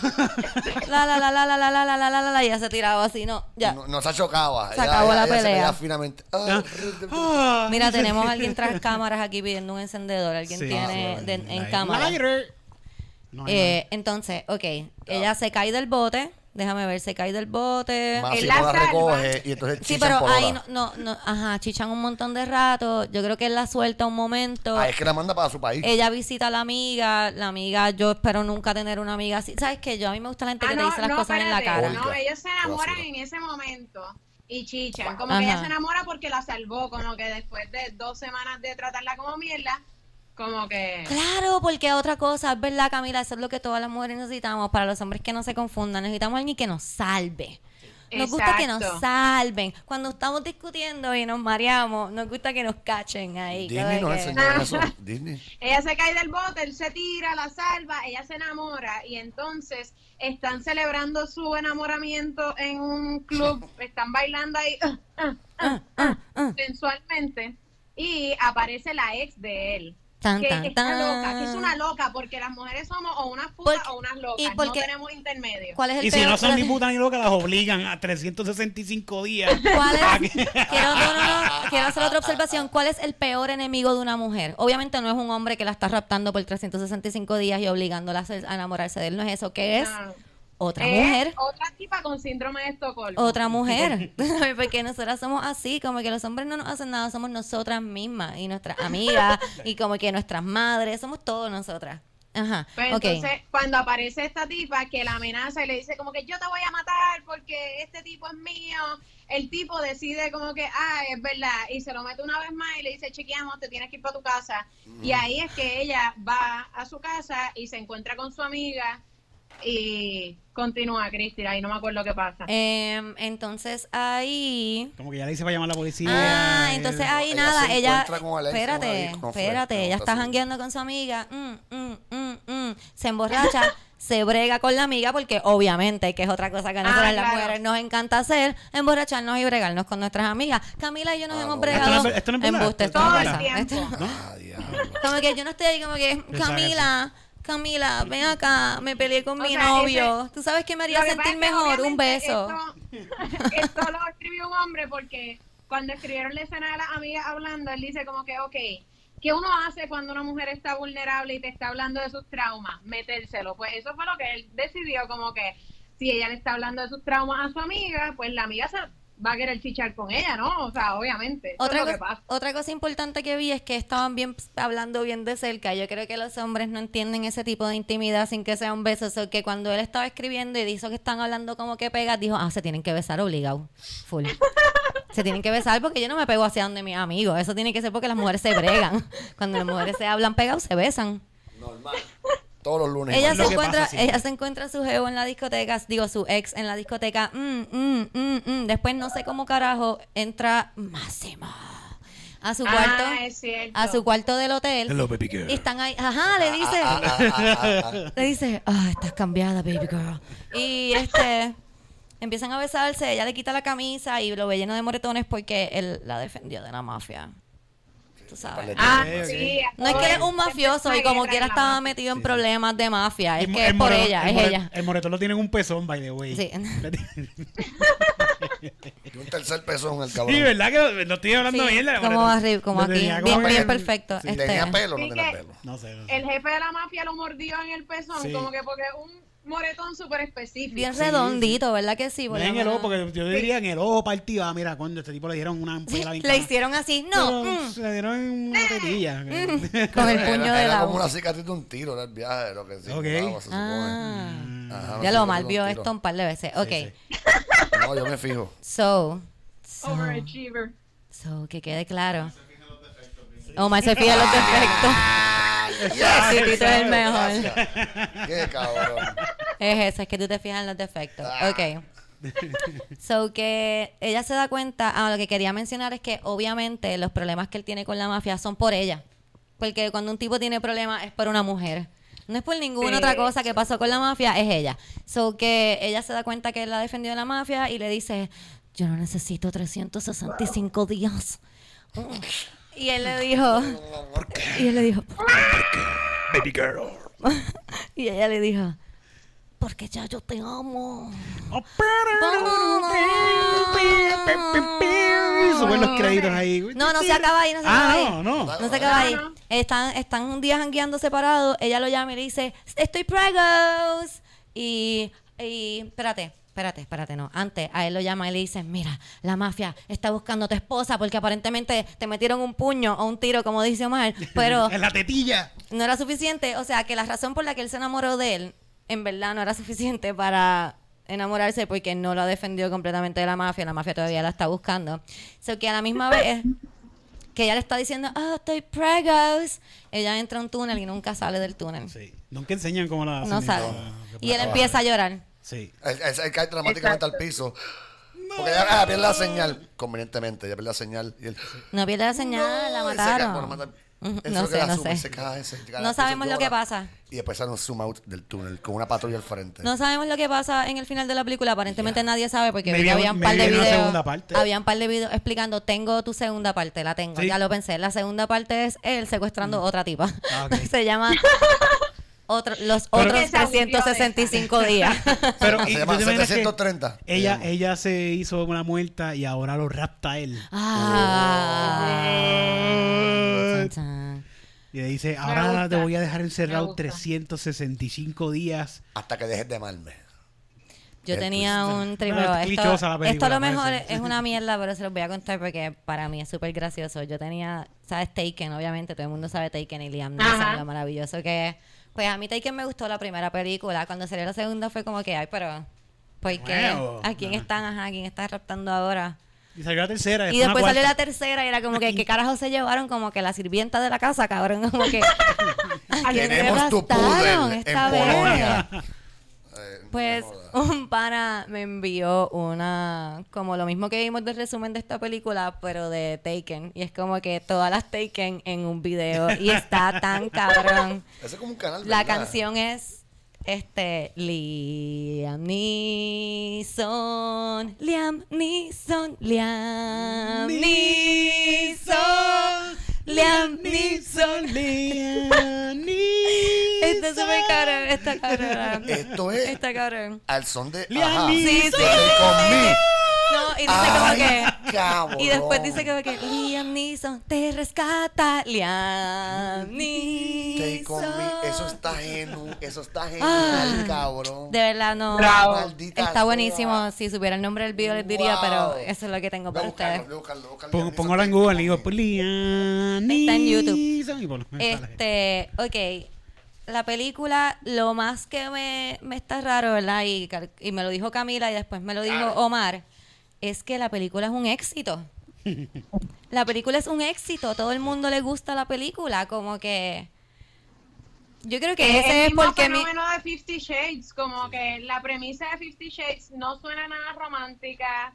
La, la, la, la, la, la, la, la, la, la, la, la, ya se tiraba así, no, ya. No, no se chocaba. Se acabó la pelea. Ah, Ah. Mira, tenemos a alguien tras cámaras aquí pidiendo un encendedor. Alguien Sí, tiene sí. de- en cámara. lighter. No, Eh, entonces, ok, ella se cae del bote. Déjame ver, se cae del bote. Él la salva. recoge y entonces Sí, chichan pero por ahí no, no, no, ajá, chichan un montón de rato. Yo creo que él la suelta un momento. Ah, es que la manda para su país. Ella visita a la amiga, la amiga, yo espero nunca tener una amiga así. ¿Sabes qué? Yo a mí me gusta la gente Ah, que te no, dice las no, cosas en la espérate, cara. No, ellos se enamoran en ese momento y chichan. Como Ajá. que ella se enamora porque la salvó, como que después de dos semanas de tratarla como mierda, como que... Claro, porque otra cosa, es verdad, Camila, eso es lo que todas las mujeres necesitamos. Para los hombres que no se confundan, necesitamos a alguien que nos salve. Nos gusta que nos salven. Cuando estamos discutiendo y nos mareamos, nos gusta que nos cachen ahí. Disney nos que- enseñó eso. Disney. Ella se cae del bote, él se tira, la salva, ella se enamora y entonces están celebrando su enamoramiento en un club, están bailando ahí uh, uh, uh, sensualmente y aparece la ex de él. Tan, que tan, está tan. loca, que es una loca, porque las mujeres somos o unas putas Porque- o unas y locas, porque- no tenemos intermedio. ¿Cuál es el Y si peor- no son ni putas ni locas, las obligan a 365 días. ¿Cuál es? Quiero, no, no, no, quiero hacer otra observación. ¿Cuál es el peor enemigo de una mujer? Obviamente no es un hombre que la está raptando por 365 días y obligándola a ser- a enamorarse de él. No es eso. ¿Qué es? No. Otra Es mujer. Otra tipa con síndrome de Estocolmo. Otra mujer. Porque nosotras somos así, como que los hombres no nos hacen nada, somos nosotras mismas y nuestras amigas y como que nuestras madres, somos todos nosotras. Ajá. Pues entonces, cuando aparece esta tipa que la amenaza y le dice como que yo te voy a matar porque este tipo es mío, el tipo decide como que, ah, es verdad, y se lo mete una vez más y le dice, chequeamos, te tienes que ir para tu casa. Y ahí es que ella va a su casa y se encuentra con su amiga y continúa, Cristi, ahí no me acuerdo qué pasa. Em, entonces ahí... Como que ya le hice para llamar a la policía. Ah, eh, entonces ahí ella nada, se ella, con Alexa, espérate, con espérate, ella está jangueando con su amiga, mm, mm, mm, mm, se emborracha, se brega con la amiga porque obviamente que es otra cosa que a nosotras Ah, las claro. mujeres nos encanta hacer, emborracharnos y bregarnos con nuestras amigas. Camila y yo nos Ah, hemos no. bregado Esto no es- esto no es verdad. embuste, esto Todo no el tiempo. Esto- Ah, como que yo no estoy ahí como que, Camila, Camila, ven acá, me peleé con O mi sea, novio. ¿Tú sabes qué me haría sentir mejor? Un beso. Esto, esto lo escribió un hombre porque cuando escribieron la escena de las amigas hablando, él dice como que, ok, ¿qué uno hace cuando una mujer está vulnerable y te está hablando de sus traumas? Metérselo. Pues eso fue lo que él decidió, como que si ella le está hablando de sus traumas a su amiga, pues la amiga se va a querer chichar con ella, ¿no? O sea, obviamente. Otra, es lo que cosa, pasa. otra cosa importante que vi es que estaban bien hablando bien de cerca. Yo creo que los hombres no entienden ese tipo de intimidad sin que sea un beso. So que cuando él estaba escribiendo y dijo que están hablando como que pegas, dijo, ah, se tienen que besar obligado. Full. se tienen que besar porque yo no me pego hacia donde mis amigos. Eso tiene que ser porque las mujeres se bregan. Cuando las mujeres se hablan pegados, se besan. Normal. Todos los lunes. Ella se encuentra, ella se encuentra su geo en la discoteca, digo su ex en la discoteca. mm, mm, mm, mm. Después no sé cómo carajo entra Máximo a su cuarto, Ah, es cierto. a su cuarto del hotel. Hello, baby girl. Y están ahí, ajá, le dice, Ah, ah, ah, ah. le dice, ah, estás cambiada, baby girl. Y este empiezan a besarse, ella le quita la camisa y lo ve lleno de moretones porque él la defendió de la mafia. Tú sabes. Ah, sí. No es que él es un mafioso y como quiera la estaba metido en problemas de mafia. Es que es por more- ella, el es more- ella. El moretón lo tiene en un pezón, by the way. Sí. Y un tercer peso en el cabrón. Sí, ¿verdad? Que no estoy hablando Sí, mierda. como arriba, como aquí. tenía como Bien, bien perfecto. Si Este, tenía pelo o no tenía pelo. No sé, no sé. El jefe de la mafia lo mordió en el pezón, como que porque es un moretón súper específico. bien Sí, redondito, ¿verdad que sí? Por No en el ojo, porque yo diría en el ojo partido. Ah, mira, cuando este tipo le dieron una Sí, pela bien le hicieron así. No. Pero mm, Se le dieron una tetilla. con el Era- puño era, de era la como una cicatriz de un tiro, era el viaje, lo que sí. Ok. se supone. Ah. Ajá, una Ya lo mal vio un esto un par de veces. Ok. sí. No, yo me fijo. So, so, Overachiever. so, que quede claro. Omar se fija en los defectos. Sí, Tito es el mejor. Qué cabrón. Es eso, es que tú te fijas en los defectos. Ok. So que ella se da cuenta, ah, lo que quería mencionar es que obviamente los problemas que él tiene con la mafia son por ella. Porque cuando un tipo tiene problemas es por una mujer. No es por ninguna Sí. otra cosa que pasó con la mafia, es ella. So que ella se da cuenta que él la defendió de la mafia y le dice, yo no necesito 365 días. Y él le dijo, y él le dijo, Baby girl. y ella le dijo, porque ya yo te amo. Oh, Suben los créditos ahí. No, no se acaba ahí, no se acaba Ah, ahí. no, no. No se acaba ahí. Están, están un día jangueando separados. Ella lo llama y le dice, estoy pregos. Y, y, espérate, espérate, espérate, no. Antes, a él lo llama y le dice, mira, la mafia está buscando a tu esposa porque aparentemente te metieron un puño o un tiro, como dice Omar, pero En la tetilla. no era suficiente. O sea, que la razón por la que él se enamoró de él, en verdad no era suficiente para enamorarse porque no lo defendió completamente de la mafia. La mafia todavía la está buscando. So que a la misma vez que ella le está diciendo, ah, estoy pregos, ella entra a un túnel y nunca sale del túnel. Sí. Nunca enseñan cómo la hacen. No sale. Y él empieza a llorar. Sí. Él, él- él cae dramáticamente al piso. Porque ella ah, pierde la señal. Convenientemente, ella pierde la señal. Y él, No pierde la señal, la No, y se cae, mataron. bueno, no sé, la no sube, sé. se cae, se cae, No se sabemos lo que pasa. Y después sale un zoom out del túnel con una patrulla al frente. No sabemos lo que pasa en el final de la película. Aparentemente nadie sabe porque vi había un par de videos. segunda parte. Había un par de videos explicando, tengo tu segunda parte, la tengo. Sí. Ya lo pensé. La segunda parte es él secuestrando otra tipa. Ah, ok. Se llama otro- Los Pero- otros Esa aburrió de 365 días. Pero Se y llama tú te imaginas que 730. Ella, Se llama. ella se hizo una muerta y ahora lo rapta él. Ah. Y le dice, ahora te voy a dejar encerrado Me gusta. 365 días. Hasta que dejes de amarme. Yo tenía un triple. Bueno, es esto, esto a lo mejor es una mierda, pero se los voy a contar porque para mí es súper gracioso. Yo tenía, ¿sabes? Taken, obviamente, todo el mundo sabe Taken y Liam Neeson, lo maravilloso que es. Pues a mí Taken me gustó la primera película. Cuando salió la segunda fue como que, ay, pero. ¿Por qué? ¿A quién están? Ajá, ¿a quién está raptando ahora? Y salió la tercera. Y después salió la tercera y era como que, ¿qué carajo se llevaron? Como que la sirvienta de la casa, cabrón. Como que. ¿a quién se Tenemos tu pudel en esta vez? Polonia. Pues un pana me envió una, como lo mismo que vimos del resumen de esta película, pero de Taken. Y es como que todas las Taken en un video. Y está tan cabrón. Es como un canal. La ¿verdad? canción es este Liam Neeson, Liam Neeson, Liam Neeson, Liam Neeson. Liam Está súper cabrón, está cabrón. Esto es Está cabrón. al son de. Liam Ajá. Neeson. Sí, sí. No, y dice Ay, como que. cabrón. Y después dice como que Liam Neeson te rescata. Liam. Neeson. Eso está genial. Eso está Ah. genial, cabrón. De verdad, no. Bravo. Maldita Está sea. buenísimo. Si supiera el nombre del video les diría, Wow. pero eso es lo que tengo para ustedes. póngalo en Google y digo, pues, Está en YouTube. Este, ok. La película, lo más que me, me está raro, ¿verdad? Y, y me lo dijo Camila y después me lo dijo Claro. Omar, es que la película es un éxito. La película es un éxito, todo el mundo le gusta la película, como que... Yo creo que Es ese el es mismo porque mi... fenómeno de Fifty Shades, como que la premisa de Fifty Shades no suena nada romántica.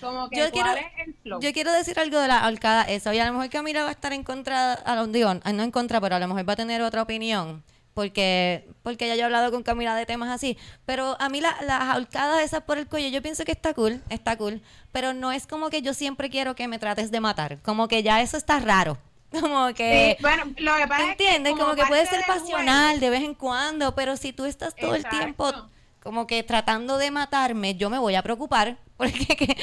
Como que Yo ¿cuál quiero, es el flow? yo quiero decir algo de la ahorcada esa. Y a lo mejor Camila va a estar en contra, a lo digo, no en contra, pero a lo mejor va a tener otra opinión. Porque, porque ya yo he hablado con Camila de temas así. Pero a mí la- las ahorcadas esas por el cuello, yo pienso que está cool, está cool. Pero no es como que yo siempre quiero que me trates de matar. Como que ya eso está raro. Como que... Sí, bueno, lo que pasa es que ¿Entiendes? Como, que puede ser pasional juego- de vez en cuando, pero si tú estás todo Exacto. el tiempo como que tratando de matarme, yo me voy a preocupar ¿Por qué? ¿Qué?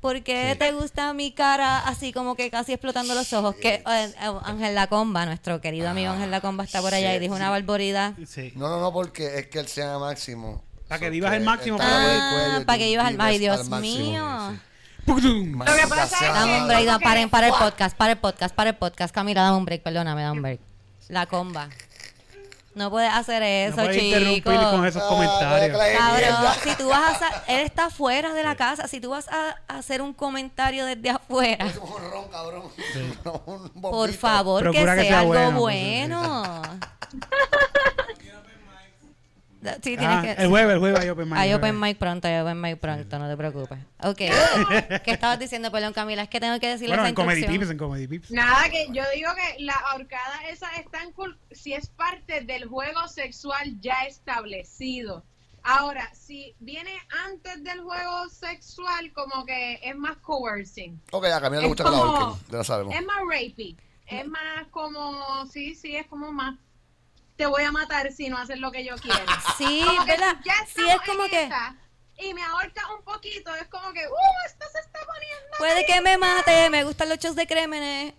¿Por qué te gusta mi cara así como que casi explotando los ojos? Que eh, eh, Ángel Lacomba, nuestro querido amigo Ángel Lacomba está por allá sí, y dijo sí. una barbaridad. Sí. No, no, no, porque es que él se llama Máximo. Para que vivas el máximo, para Ah, que vivas al- ay, vives Dios máximo, mío. Sí. ¡Puctum! Lo que pasa es que- Dame un break, da- paren, para el podcast, para el podcast, para el podcast. Camila, dame un break, perdóname, dame un break. La comba. No puedes hacer eso, no puedes chico. interrumpir con esos comentarios. Cabrón, si tú vas a... sa- Él está fuera de la casa. Si tú vas a hacer un comentario desde afuera, Es un ron, cabrón. Un por favor, que Procura sea, que sea algo bueno, bueno. Sí, tienes Ah, que... el jueves, el jueves hay open mic. Hay open mic pronto, hay open mic pronto, no te preocupes. Ok. ¿Qué estabas diciendo, perdón, Camila? Es que tengo que decirle Bueno, esa en Comedy. Pips, en Comedy Pips. Nada, que yo digo que la ahorcada esa es tan cool si es parte del juego sexual ya establecido. Ahora, si viene antes del juego sexual, como que es más coercing. Ok, a Camila le gusta que la ahorquen. Ya lo sabemos. Es más rapey. Es más como, sí, sí, es como más. Te voy a matar si no haces lo que yo quiero. Sí, Como que ¿verdad? ya Sí, es como que... Y me ahorca un poquito, es como que, ¡uh! Esto se está poniendo. Puede que me mate, me gustan los shows de crímenes.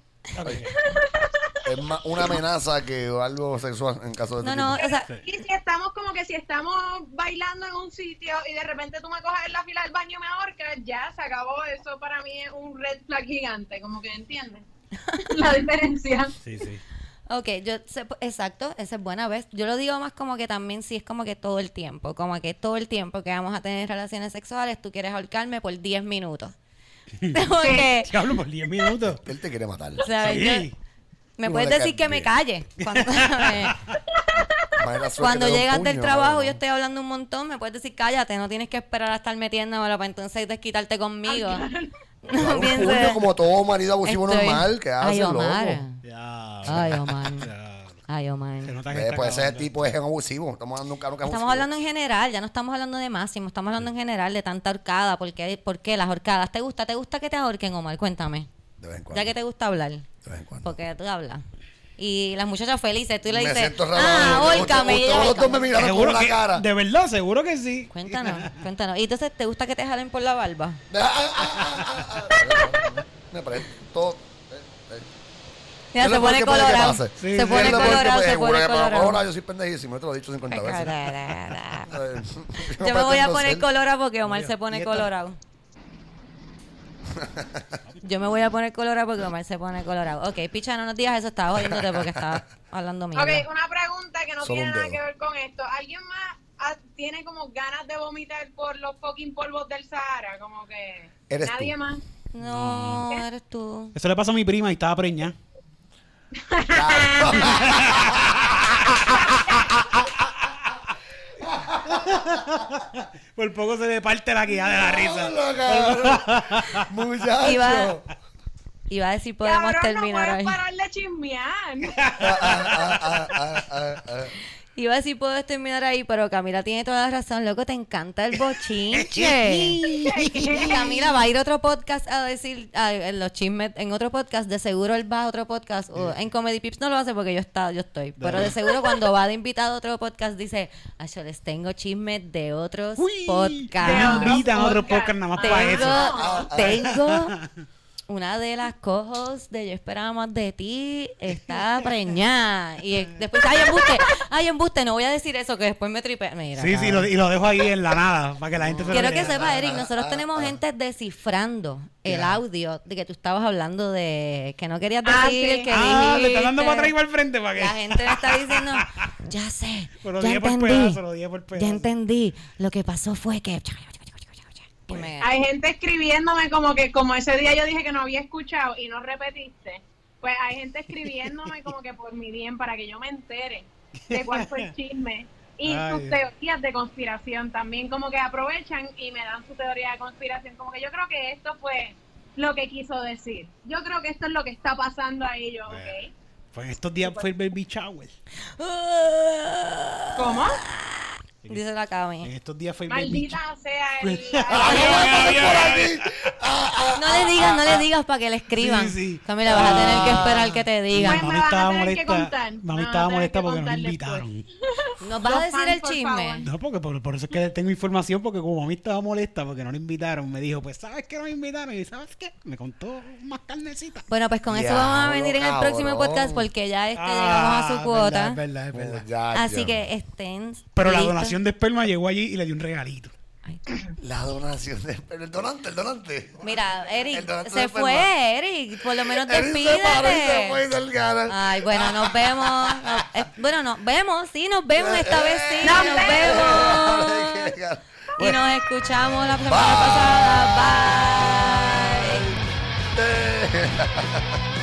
Es más una amenaza que algo sexual en caso de No, este no, tipo. o sea, Y si estamos como que si estamos bailando en un sitio y de repente tú me coges en la fila del baño y me ahorcas, ya se acabó. Eso para mí es un red flag gigante, como que entiendes la diferencia. Sí, sí. Ok, yo sé, exacto, esa es buena vez. Yo lo digo más como que también sí es como que todo el tiempo, como que todo el tiempo que vamos a tener relaciones sexuales, tú quieres ahorcarme por 10 minutos. Porque, Diablo, por 10 minutos. Él te quiere matar. ¿sabes? Sí. Yo- me puedes decir que me calle. Cuando, llegas del trabajo, yo estoy hablando un montón, me puedes decir cállate, no tienes que esperar a estar metiéndomelo para entonces desquitarte conmigo. No un pienses. puño como todo marido abusivo Estoy- normal que hace, Ay, loco. Omar. Ya. Ay, Omar. Ya. Ay, Omar. Se nota que Eh, está pues ese acabando. tipo es abusivo. Estamos hablando de un cabrón que es Estamos abusivo. hablando en general, ya no estamos hablando de máximo, estamos hablando en general de tanta horcada. ¿Por qué, ¿Por qué las horcadas? ¿Te gusta? ¿Te gusta que te ahorquen, Omar? Cuéntame. De vez en cuando. Ya que te gusta hablar. De vez en cuando. Porque tú hablas. Y las muchachas felices, tú le Me dices, ah, ahórcame. me que, cara. De verdad, seguro que sí. Cuéntanos, cuéntanos. Y entonces, ¿te gusta que te jalen por la barba? Me presto. eh, eh. Ya Es se pone colorado. Sí, se sí, pone colorado, se pone colorado. Ahora yo soy pendejísimo, te lo he dicho 50 veces. Eh, Yo me voy a poner colorado porque Omar se ¿Y pone colorado. Yo me voy a poner colorado porque Omar se pone colorado. Ok, picha, no nos digas eso, estaba jodiéndote porque estaba hablando mierda. Ok, una pregunta que no Solo tiene nada que ver con esto. ¿Alguien más tiene como ganas de vomitar por los fucking polvos del Sahara? Como que Eres nadie tú. más. No, eres tú. Eso le pasó a mi prima y estaba preñada. Por poco se le parte la guía de la risa. Muchacho. Iba- Iba a decir, podemos Cabrón, terminar no puedes parar de chismear. Ah, ah, ah, ah, ah, ah. Iba a decir, puedes terminar ahí, pero Camila tiene toda la razón. Loco, te encanta el bochinche. Y Camila va a ir a otro podcast a decir a- en los chismes, en otro podcast, de seguro él va a otro podcast. O en Comedy Pips no lo hace porque yo, está, yo estoy. Pero de seguro cuando va de invitado a otro podcast dice, ay, yo les tengo chismes de otros Uy, podcasts. me otros invitan a otro podcast nada más para eso. Tengo, tengo una de las cojos de Yo esperaba más de ti, está preñada. Y eh, después, ay, embuste, ay, embuste, no voy a decir eso, que después me tripe. Mira, Sí, sí, lo- y lo dejo ahí en la nada para que la gente se lo Quiero que sepa, Eric, nosotros tenemos gente descifrando el audio de que tú estabas hablando de que no querías Ah, decir sí. que Ah, le está dando para atrás el frente para que. La gente me está diciendo, ya sé, Pero ya dije por entendí, pedazo, lo dije por ya entendí. Lo que pasó fue que... Me- Hay gente escribiéndome como que como ese día yo dije que no había escuchado y no repetiste. Pues hay gente escribiéndome como que por mi bien para que yo me entere de cuál fue el chisme. Y Ay, sus teorías de conspiración también como que aprovechan y me dan su teoría de conspiración. Como que yo creo que esto fue lo que quiso decir. Yo creo que esto es lo que está pasando ahí yo, ¿ok? Pues estos días fue el baby shower. ¿Cómo? Dice la En Cami. estos días fue Maldita sea el. Ah, no, no, aquí. Ah, ah, No le digas, no le digas para que le escriban. Sí, sí. Camila, vas a tener que esperar que te digan. Bueno, Mami estaba que molesta. Mami a estaba molesta que porque no me contar invitaron. ¿Nos vas a decir fans, el chisme? No, porque por, por eso es que tengo información, porque como mami estaba molesta porque no la invitaron, me dijo, pues, ¿sabes que no me invitaron? Y ¿sabes qué? Me contó más carnecita. Bueno, pues con eso vamos a venir en el próximo podcast porque ya este Ah, llegamos a su cuota. Es verdad, es verdad, es verdad. Ya, Así ya. que estén. Pero la listos. Donación de esperma llegó allí y le dio un regalito. Ay. La donación de el donante, el donante. Mira, Eric, donante se fue, esperma. Eric. Por lo menos despídete. Ay, bueno, nos vemos. Eh, bueno, nos vemos, sí, nos vemos esta vez, sí, Nos vemos. Y nos escuchamos la semana pasada. Bye. Bye.